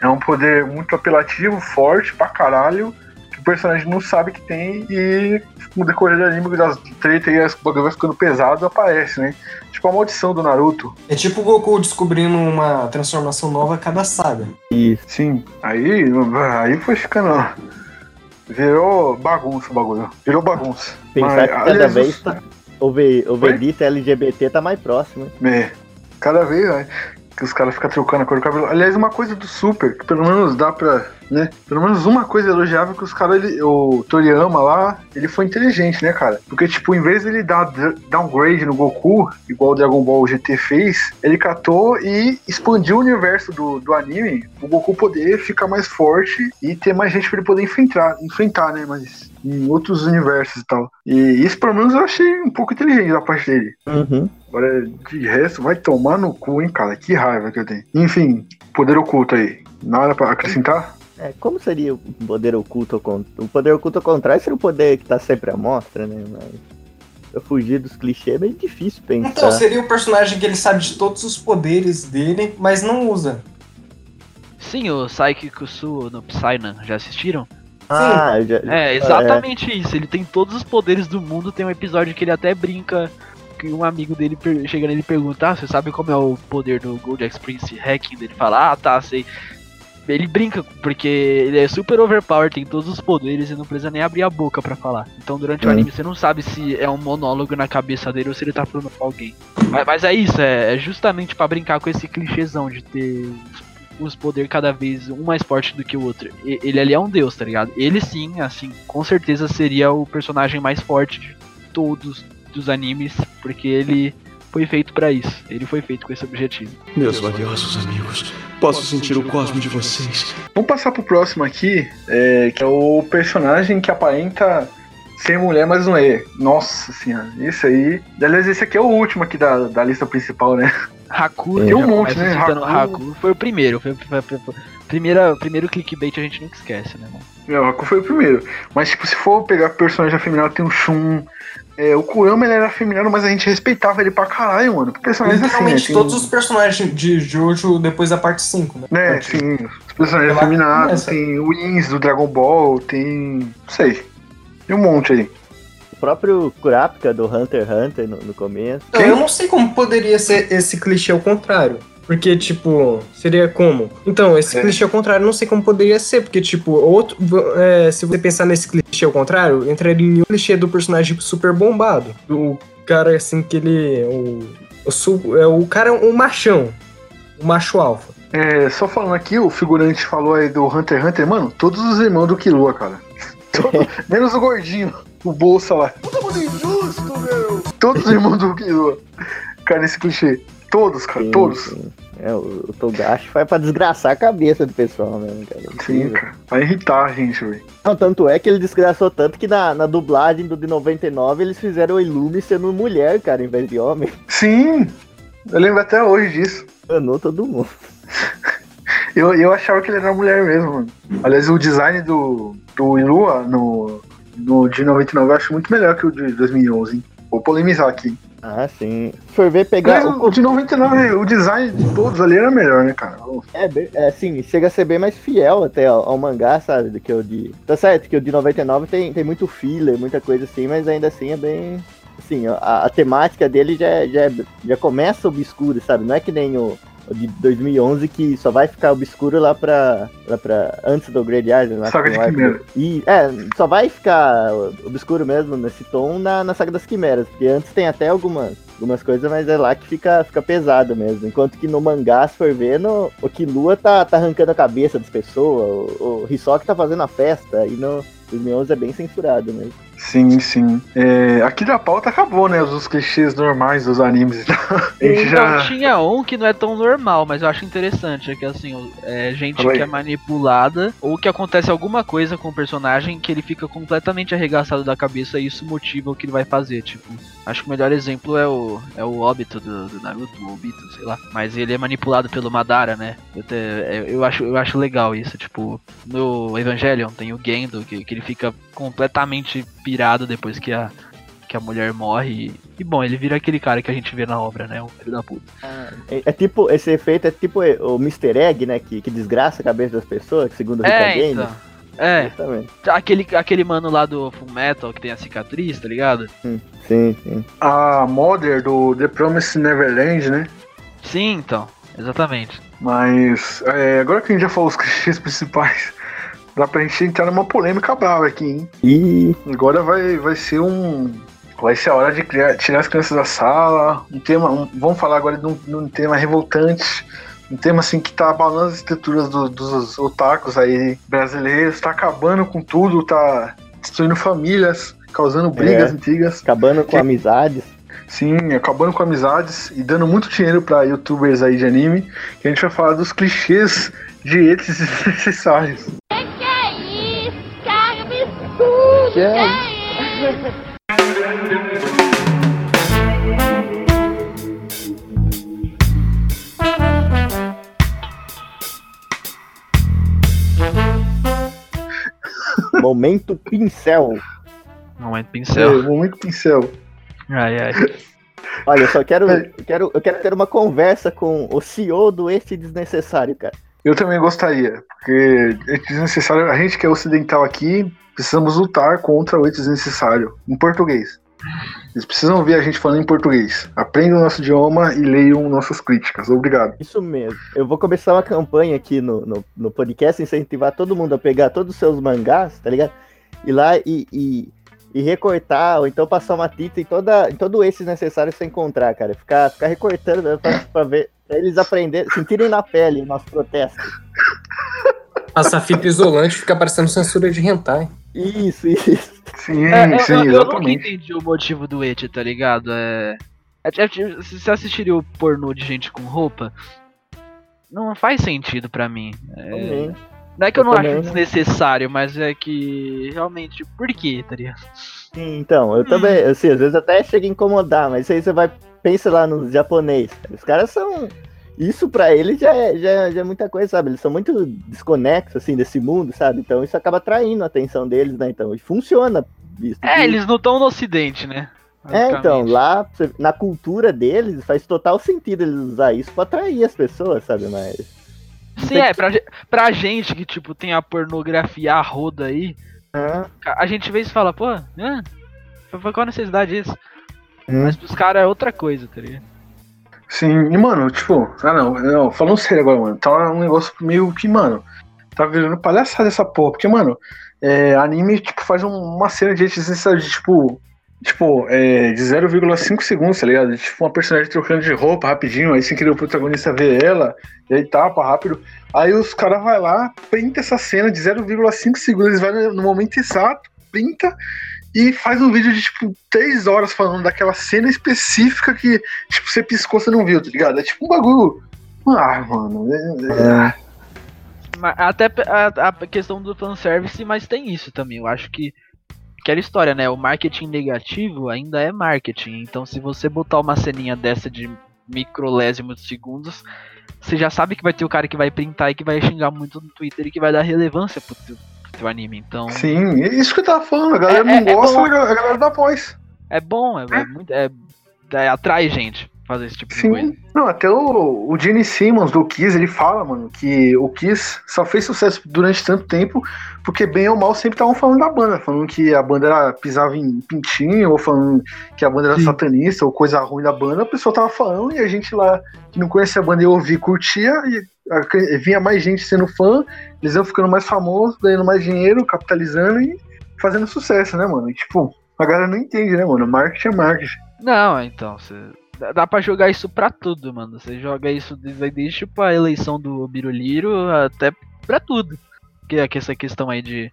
é um poder muito apelativo, forte pra caralho, que o personagem não sabe que tem e no decorrer do anime das tretas e as bagulho vai ficando pesado, aparece, né? Tipo a maldição do Naruto. É tipo o Goku descobrindo uma transformação nova a cada saga. Isso. Sim. Aí, aí foi ficando. Virou bagunça o bagulho. Virou bagunça. Pensar Mas, que cada aliás, vez tá o, v, o Vegeta LGBT tá mais próximo. É, cada vez, né? Que os caras ficam trocando a cor do cabelo. Aliás, uma coisa do Super, que pelo menos dá pra né? Pelo menos uma coisa elogiável que os caras, o Toriyama lá, ele foi inteligente, né, cara? Porque, tipo, em vez de ele dar downgrade no Goku, igual o Dragon Ball GT fez, ele catou e expandiu o universo do, do anime, o Goku poder ficar mais forte e ter mais gente pra ele poder enfrentar, enfrentar né? Mas em outros universos e tal. E isso, pelo menos, eu achei um pouco inteligente da parte dele. Uhum. Agora, de resto, vai tomar no cu, hein, cara? Que raiva que eu tenho. Enfim, poder oculto aí. Nada pra acrescentar? É, como seria o poder oculto ao contrário? O poder oculto ao contrário seria o poder que tá sempre à mostra, né? Mas pra fugir dos clichês é bem difícil pensar. Então, seria o personagem que ele sabe de todos os poderes dele, mas não usa. Sim, o Saiki Kusu no Psynan, já assistiram? Ah, já, é, exatamente é. isso. Ele tem todos os poderes do mundo. Tem um episódio que ele até brinca que um amigo dele chega nele e pergunta: ah, você sabe como é o poder do Gold X Prince Hacking? Ele fala: Ah, tá, sei ele brinca, porque ele é super overpowered, tem todos os poderes e não precisa nem abrir a boca para falar. Então durante o anime você não sabe se é um monólogo na cabeça dele ou se ele tá falando com alguém. Mas, mas é isso, é, é justamente para brincar com esse clichêzão de ter os poderes cada vez um mais forte do que o outro. Ele ali é um deus, tá ligado? Ele sim, assim, com certeza seria o personagem mais forte de todos dos animes, porque ele foi feito para isso. Ele foi feito com esse objetivo. Meus valiosos amigos, posso sentir o cosmo de vocês. Vamos passar pro próximo aqui, é, que é o personagem que aparenta sem mulher, mas não é. Nossa senhora, esse aí. Aliás, esse aqui é o último aqui da, da lista principal, né? Haku, Tem já um monte, né? Haku. Haku. Foi o primeiro, foi, foi, foi, foi, primeira, primeiro clickbait a gente nunca esquece, né, mano? É, o Haku foi o primeiro. Mas, tipo, se for pegar personagem afeminado, tem o Shun. É, o Kurama ele era afeminado, mas a gente respeitava ele pra caralho, mano. Porque personagens assim, né? Literalmente Tem- todos os personagens de Jojo depois da parte 5, né? Parte- sim. Os personagens começa. tem o Ins do Dragon Ball, tem. Não sei. Tem um monte aí. O próprio Kurapika do Hunter x Hunter no, no começo. Não, eu não sei como poderia ser esse clichê ao contrário. Porque, tipo, seria como? Então, esse É. clichê ao contrário, eu não sei como poderia ser. Porque, tipo, outro. é, se você pensar nesse clichê ao contrário, entraria em um clichê do personagem super bombado. Do cara, assim, que ele. O, o, é, o cara é um machão. O macho alfa. É, só falando aqui, o figurante falou aí do Hunter x Hunter, mano, todos os irmãos do Killua, cara. (laughs) Todo- menos o gordinho, o bolsa lá. Puta mundo injusto, meu! Todos os irmãos do Killua. Cara, nesse clichê. Todos, cara, Sim, todos. sim. É, o, o Togashi vai pra desgraçar a cabeça do pessoal mesmo, cara. Sim, Incrível. cara. Vai irritar a gente, velho. Não, tanto é que ele desgraçou tanto que na, na dublagem do de 99 eles fizeram o Illume sendo mulher, cara, em vez de homem. Sim! Eu lembro até hoje disso. Enganou todo mundo. (laughs) Eu, eu achava que ele era mulher mesmo, mano. Aliás, o design do, do Ilua no, no de 99 eu acho muito melhor que o de 2011, hein? Vou polemizar aqui. Ah, sim. For ver pegar. Mas o o de 99, (laughs) o design de todos ali era melhor, né, cara? É, é assim, chega a ser bem mais fiel até ao, ao mangá, sabe? Do que o de. Tá certo que o de 99 tem, tem muito filler, muita coisa assim, mas ainda assim é bem. Assim, a, a temática dele já, é- já, é- já começa obscuro, sabe? Não é que nem o de 2011 que só vai ficar obscuro lá pra. lá pra antes do Grade Island. lá Saga de o arco Quimera. do- E, é, só vai ficar obscuro mesmo nesse tom na, na Saga das Quimeras, porque antes tem até algumas algumas coisas, mas é lá que fica, fica pesado mesmo. Enquanto que no mangá, se for ver, no, o Killua tá, tá arrancando a cabeça das pessoas, o, o Hisoka tá fazendo a festa, e no 2011 é bem censurado mesmo. Sim, sim. É, aqui da pauta acabou, né? Os clichês normais dos animes e (laughs) tal. A gente Então, já. tinha um que não é tão normal, mas eu acho interessante, é que assim, é gente que é manipulada, ou que acontece alguma coisa com o personagem que ele fica completamente arregaçado da cabeça e isso motiva o que ele vai fazer, tipo. Acho que o melhor exemplo é o, é o Obito do, do Naruto, o Obito, sei lá. Mas ele é manipulado pelo Madara, né? Eu, te- é, eu, acho, eu acho legal isso, tipo, no Evangelion tem o Gendo, que, que ele fica completamente pirado depois que a, que a mulher morre. E, e, bom, ele vira aquele cara que a gente vê na obra, né? Um filho da puta. É, é tipo, esse efeito é tipo o Mr. Egg, né, que, que desgraça a cabeça das pessoas, segundo o É, Game. então. É, Exatamente. aquele, aquele mano lá do Full Metal que tem a cicatriz, tá ligado? Sim, sim. A Mother do The Promised Neverland, né? Sim, então. Exatamente. Mas é, agora que a gente já falou os clichês principais, dá pra gente entrar numa polêmica brava aqui, hein? E Agora vai, vai ser um. Vai ser a hora de criar- tirar as crianças da sala. Um tema. um- vamos falar agora de um, de um tema revoltante. Um tema assim que tá abalando as estruturas do- dos otakus aí brasileiros, tá acabando com tudo, tá destruindo famílias, causando brigas, É. intrigas. acabando com Que- amizades. Sim, acabando com amizades e dando muito dinheiro pra youtubers aí de anime. Que a gente vai falar dos clichês de eles (laughs) desnecessários. Que é? Momento pincel. Momento É, pincel. momento pincel. Ai, ai. Olha, eu só quero, É. eu quero, eu quero ter uma conversa com o CEO do Este Desnecessário, cara. Eu também gostaria, porque é desnecessário. A gente que é ocidental aqui, precisamos lutar contra o desnecessário em português. Eles precisam ver a gente falando em português. Aprendam o nosso idioma e leiam nossas críticas. Obrigado. Isso mesmo. Eu vou começar uma campanha aqui no, no, no podcast, incentivar todo mundo a pegar todos os seus mangás, tá ligado? Ir lá e, e, e recortar, ou então passar uma tinta em, toda, em todo esse necessário você encontrar, cara. Ficar, ficar recortando né, pra, pra ver, pra eles aprenderem, sentirem na pele o nosso protesto. Passa fita isolante fica parecendo censura de hentai. Isso, isso. Sim, É, eu- sim, eu, eu nunca exatamente. entendi o motivo do Eti, tá ligado? É... é, é se você assistiria o pornô de gente com roupa, não faz sentido pra mim. É, não é que eu, Eu não acho não. desnecessário, mas é que realmente, por quê, tá ligado? Sim, então, eu também, assim, às vezes até chega a incomodar, mas aí você vai, pensa lá nos japonês. Os caras são. Isso pra eles já é, já, é- já é muita coisa, sabe? Eles são muito desconexos, assim, desse mundo, sabe? Então isso acaba atraindo a atenção deles, né? Então, e funciona. Visto É, que- eles não estão no ocidente, né? É, então, lá, na cultura deles, faz total sentido eles usar isso pra atrair as pessoas, sabe? Mas. Sim, é, pra, ge- pra gente que, tipo, tem a pornografia a roda aí, Ah, a gente vê isso e fala, pô? Foi qual a necessidade disso? Hum. Mas pros caras é outra coisa, tá ligado? Sim, e mano, tipo, ah não, não, falando sério agora, mano, tá um negócio meio que, mano, tá virando palhaçada essa porra, porque, mano, é, anime, tipo, faz um- uma cena de exercício de, tipo, tipo, é, de 0,5 segundos, tá ligado? Tipo, uma personagem trocando de roupa rapidinho, aí sem querer o protagonista vê ela, e aí tapa rápido, aí os caras vai lá, printa essa cena de 0,5 segundos, eles vai no no momento exato, printa, e faz um vídeo de, tipo, 3 horas falando daquela cena específica que, tipo, você piscou, você não viu, tá ligado? É tipo um bagulho. Ah, mano. é- é- Mas Até a, a questão do fanservice, mas tem isso também. Eu acho que. Aquela história, né? O marketing negativo ainda é marketing. Então, se você botar uma ceninha dessa de microlésimos de segundos, você já sabe que vai ter o cara que vai printar e que vai xingar muito no Twitter e que vai dar relevância pro pro teu anime. Então, Sim, é isso que eu tava falando. A galera É- não é- é gosta, a galera- a galera dá voz. é bom, é, é muito. É, é- atrai gente fazer esse tipo de coisa. Sim. Não, até o, o Gene Simmons do Kiss, ele fala, mano, que o Kiss só fez sucesso durante tanto tempo porque bem ou mal sempre estavam falando da banda, falando que a banda era, pisava em pintinho, ou falando que a banda era Sim. satanista, ou coisa ruim da banda, a pessoa tava falando e a gente lá que não conhecia a banda ia ouvir, curtia, e a- vinha mais gente sendo fã, eles iam ficando mais famosos, ganhando mais dinheiro, capitalizando e fazendo sucesso, né, mano? E, tipo, a galera não entende, né, mano? Marketing é marketing. Não, então, cê, dá, pra jogar isso pra tudo, mano. Você joga isso desde, desde tipo, a eleição do Biruliro até pra tudo. Que é que essa questão aí de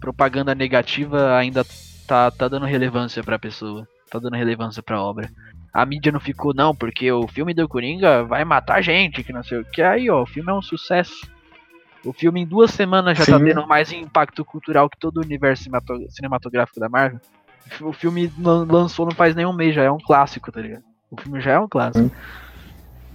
propaganda negativa ainda tá, tá dando relevância pra pessoa. Tá dando relevância pra obra. A mídia não ficou, não, porque o filme do Coringa vai matar gente, que não sei o que. Aí, ó, o filme é um sucesso. O filme em duas semanas já tá Sim. tendo mais impacto cultural que todo o universo cinemato- cinematográfico da Marvel. O filme lan- lançou não faz nenhum mês, já é um clássico, tá ligado? O filme já é um clássico.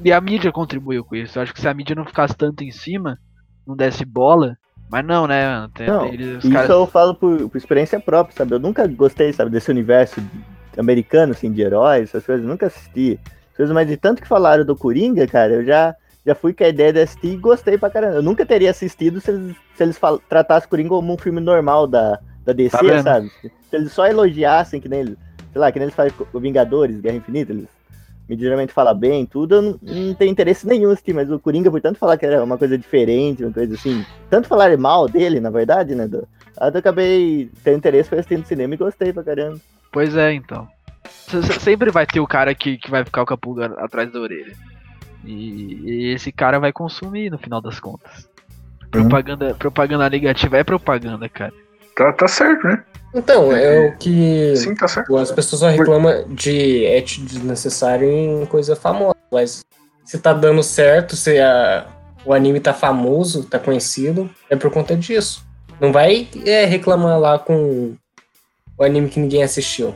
E a mídia contribuiu com isso. Eu acho que se a mídia não ficasse tanto em cima, não desse bola. Mas não, né? Tem, Não, eles- Isso caras- eu falo por, por experiência própria, sabe? Eu nunca gostei, sabe, desse universo americano, assim, de heróis, essas coisas, nunca assisti. Mas de tanto que falaram do Coringa, cara, eu já, já fui com a ideia de assistir e gostei pra caramba. Eu nunca teria assistido se eles, se eles fal- tratassem Coringa como um filme normal da, da DC, Tá sabe? Se eles só elogiassem, que nem eles, sei lá, que nem eles fazem Vingadores, Guerra Infinita, eles me geralmente falam bem, tudo, eu não, não tenho interesse nenhum assistir, mas o Coringa, por tanto falar que era uma coisa diferente, uma coisa assim, tanto falar mal dele, na verdade, né, do, eu acabei tendo interesse por assistir no cinema e gostei pra caramba. Pois é, então. Se- Sempre vai ter o cara que, que vai ficar com a pulga atrás da orelha. E, e esse cara vai consumir no final das contas. Propaganda, propaganda negativa é propaganda, cara. Tá, tá certo, né? Então, é o que Sim, tá certo. as pessoas só reclamam de et desnecessário em coisa famosa. Mas se tá dando certo, se a- o anime tá famoso, tá conhecido, é por conta disso. Não vai é, reclamar lá com o anime que ninguém assistiu.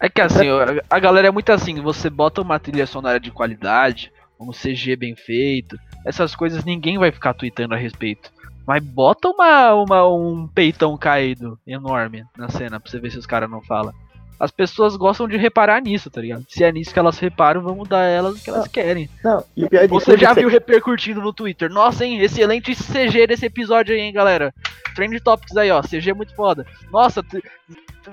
É que assim, a- a galera é muito assim, você bota uma trilha sonora de qualidade, um CG bem feito, essas coisas ninguém vai ficar tweetando a respeito. Mas bota uma, uma, um peitão caído enorme na cena pra você ver se os caras não falam. As pessoas gostam de reparar nisso, tá ligado? Se é nisso que elas reparam, vamos dar elas o que elas querem. Não, e o pior de Você já é viu repercutindo no Twitter? Nossa, hein? Excelente CG desse episódio aí, hein, galera? Trend Topics aí, ó. CG é muito foda. Nossa,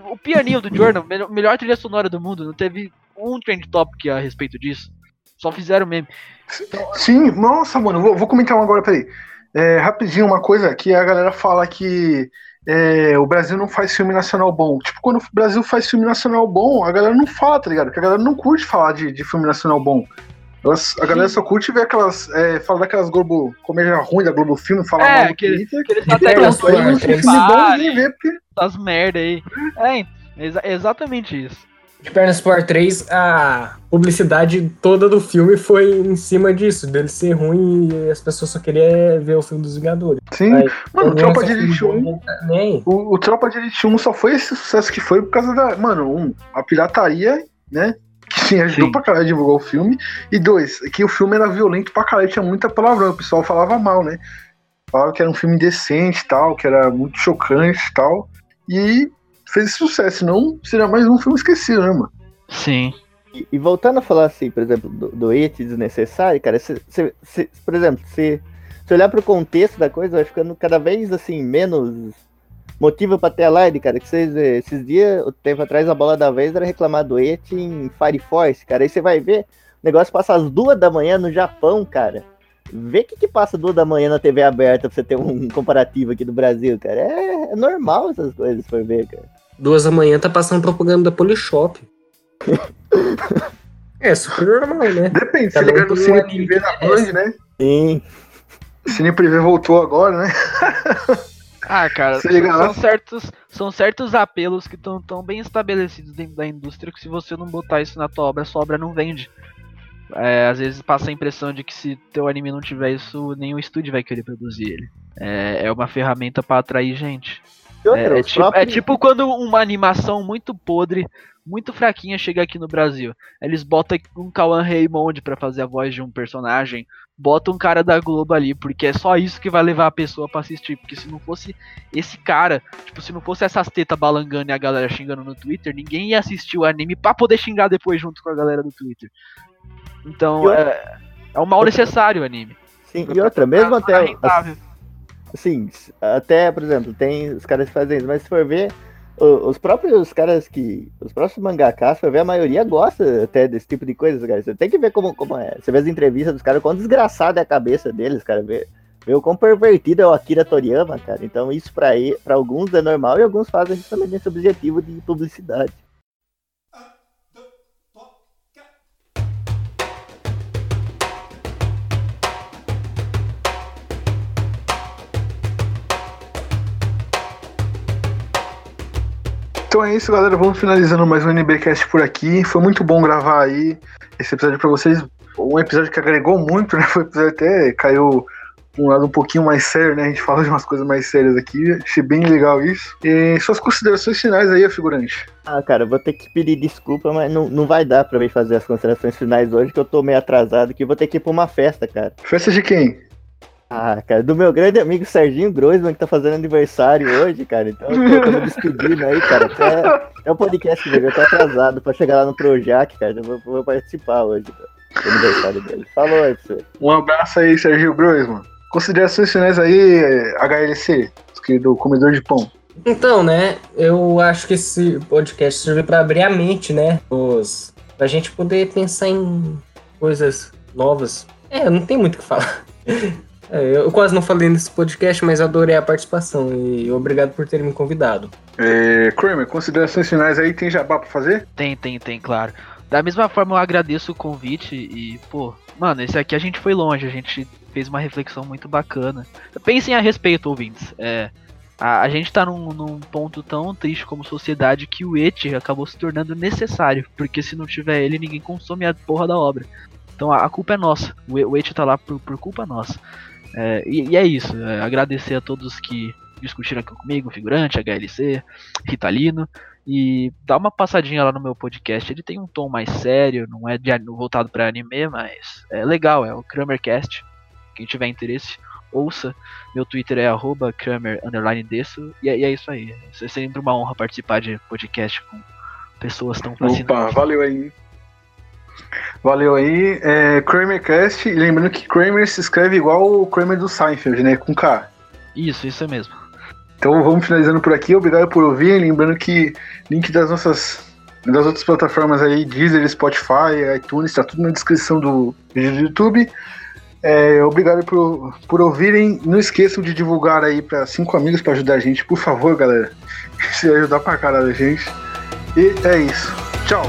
o pianinho do Jordan, melhor, melhor trilha sonora do mundo. Não teve um Trend Topic a respeito disso. Só fizeram meme. Sim, nossa, mano, vou, vou comentar um agora, peraí. É, rapidinho, uma coisa que a galera fala que é, o Brasil não faz filme nacional bom. Tipo, quando o Brasil faz filme nacional bom, a galera não fala, tá ligado? Porque a galera não curte falar de, de filme nacional bom. Elas- a galera só curte ver aquelas. É, falar daquelas Globo. comédia ruim da Globo Filme, falar É, mal no aquele- Twitter. Aqueles E até pronto, aí não tem filme bom ninguém vê, porque. Merda aí. É, exa- exatamente isso. De Pernas pro Ar 3, a publicidade toda do filme foi em cima disso, dele ser ruim e as pessoas só queriam ver o filme dos Vingadores. Sim, Aí, mano, quando Tropa de Elite filme 1. bom, tá Nem. O, o Tropa de Elite 1 só foi esse sucesso que foi por causa da. Mano, um, a pirataria, né? Que sim, ajudou Sim. pra caralho a divulgar o filme. E dois, que o filme era violento pra caralho, tinha muita palavrão. O pessoal falava mal, né? Falava que era um filme indecente e tal, que era muito chocante e tal. E fez sucesso, senão seria mais um filme esquecido, né, mano? Sim. E, e voltando a falar assim, por exemplo, do, do it desnecessário, cara, se, se- se- por exemplo, se, se olhar pro contexto da coisa, vai ficando cada vez assim, menos motivo pra ter a live, cara. Que vocês, eh, esses dias, o tempo atrás, a bola da vez era reclamar do it em Fire Force, cara. Aí você vai ver, o negócio passa às duas da manhã no Japão, cara. Vê o que, que passa duas da manhã na TV aberta pra você ter um (laughs) comparativo aqui do Brasil, cara. É, é normal essas coisas, for ver, cara. Duas da manhã tá passando propaganda da Polishop. (laughs) é super normal, né? Depende, se Cada um ligar no Cine Privé na. Band, né? Sim. O Cine Privé voltou agora, né? Ah, cara, Se lá. são certos, são certos apelos que estão tão bem estabelecidos dentro da indústria que se você não botar isso na tua obra, sua obra não vende. É, às vezes passa a impressão de que se teu anime não tiver isso, nenhum estúdio vai querer produzir ele. É, é uma ferramenta pra atrair gente. Outra, É, é tipo, é tipo quando uma animação muito podre, muito fraquinha chega aqui no Brasil. Eles botam um Kawan Raymond pra fazer a voz de um personagem, botam um cara da Globo ali, porque é só isso que vai levar a pessoa pra assistir. Porque se não fosse esse cara, tipo, se não fosse essas tetas balangando e a galera xingando no Twitter, ninguém ia assistir o anime pra poder xingar depois junto com a galera do Twitter. Então, é, é um mal necessário o anime. Sim, e outra, mesmo é até. rentável. Assim, até, por exemplo, tem os caras que fazem isso, mas se for ver, os próprios caras que. Os próprios mangakas, se for ver, a maioria gosta até desse tipo de coisa, cara. Você tem que ver como, como é. Você vê as entrevistas dos caras, quão desgraçada é a cabeça deles, cara. Vê, vê o quão pervertido é o Akira Toriyama, cara. Então isso pra, pra alguns é normal e alguns fazem justamente nesse objetivo de publicidade. Então é isso, galera. Vamos finalizando mais um NBcast por aqui. Foi muito bom gravar aí esse episódio pra vocês. Um episódio que agregou muito, (laughs) né? Foi um episódio até caiu um lado um pouquinho mais sério, né? A gente fala de umas coisas mais sérias aqui. Achei bem legal isso. E suas considerações finais aí, figurante. Ah, cara, vou ter que pedir desculpa, mas não, não vai dar pra mim fazer as considerações finais hoje, que eu tô meio atrasado aqui. Vou ter que ir pra uma festa, cara. Festa de quem? Ah, cara, do meu grande amigo Serginho Groisman, que tá fazendo aniversário hoje, cara. Então eu tô, tô me despedindo aí, cara. Até, até o podcast dele, eu tô atrasado pra chegar lá no Projac, cara. Eu vou, vou participar hoje do aniversário dele. Falou aí você. Um abraço aí, Sergio Groisman. Considerações finais aí, HLC, querido comedor de pão. Então, né, eu acho que esse podcast serve pra abrir a mente, né? Os, pra gente poder pensar em coisas novas. É, não tem muito o que falar. É, eu quase não falei nesse podcast, mas adorei a participação e obrigado por terem me convidado. É, Kramer, considerações finais aí, tem jabá pra fazer? Tem, tem, tem, claro. Da mesma forma, eu agradeço o convite e, pô, mano, esse aqui a gente foi longe, a gente fez uma reflexão muito bacana. Pensem a respeito, ouvintes. É, a, a gente tá num, num ponto tão triste como sociedade que o ET acabou se tornando necessário, porque se não tiver ele, ninguém consome a porra da obra. Então a, a culpa é nossa, o, o ET tá lá por, por culpa nossa. É, e, e é isso, é, agradecer a todos que discutiram aqui comigo, figurante, HLC, Ritalino. E dá uma passadinha lá no meu podcast. Ele tem um tom mais sério, não é de, voltado para anime, mas é legal, é o Kramercast. Quem tiver interesse, ouça. Meu Twitter é arroba Kramer Desso. E, é- e é isso aí. É sempre uma honra participar de podcast com pessoas tão Opa, fascinantes. valeu aí. Valeu aí. É, Kramercast, lembrando que Kramer se escreve igual o Kramer do Seinfeld, né? Com K. Isso, isso mesmo. Então vamos finalizando por aqui. Obrigado por ouvir. Lembrando que link das nossas. Das outras plataformas aí, Deezer, Spotify, iTunes, tá tudo na descrição do vídeo do YouTube. É, obrigado por, por ouvirem. Não esqueçam de divulgar aí para cinco amigos para ajudar a gente, por favor, galera. (laughs) Isso ia ajudar pra caralho a gente. E é isso. Tchau.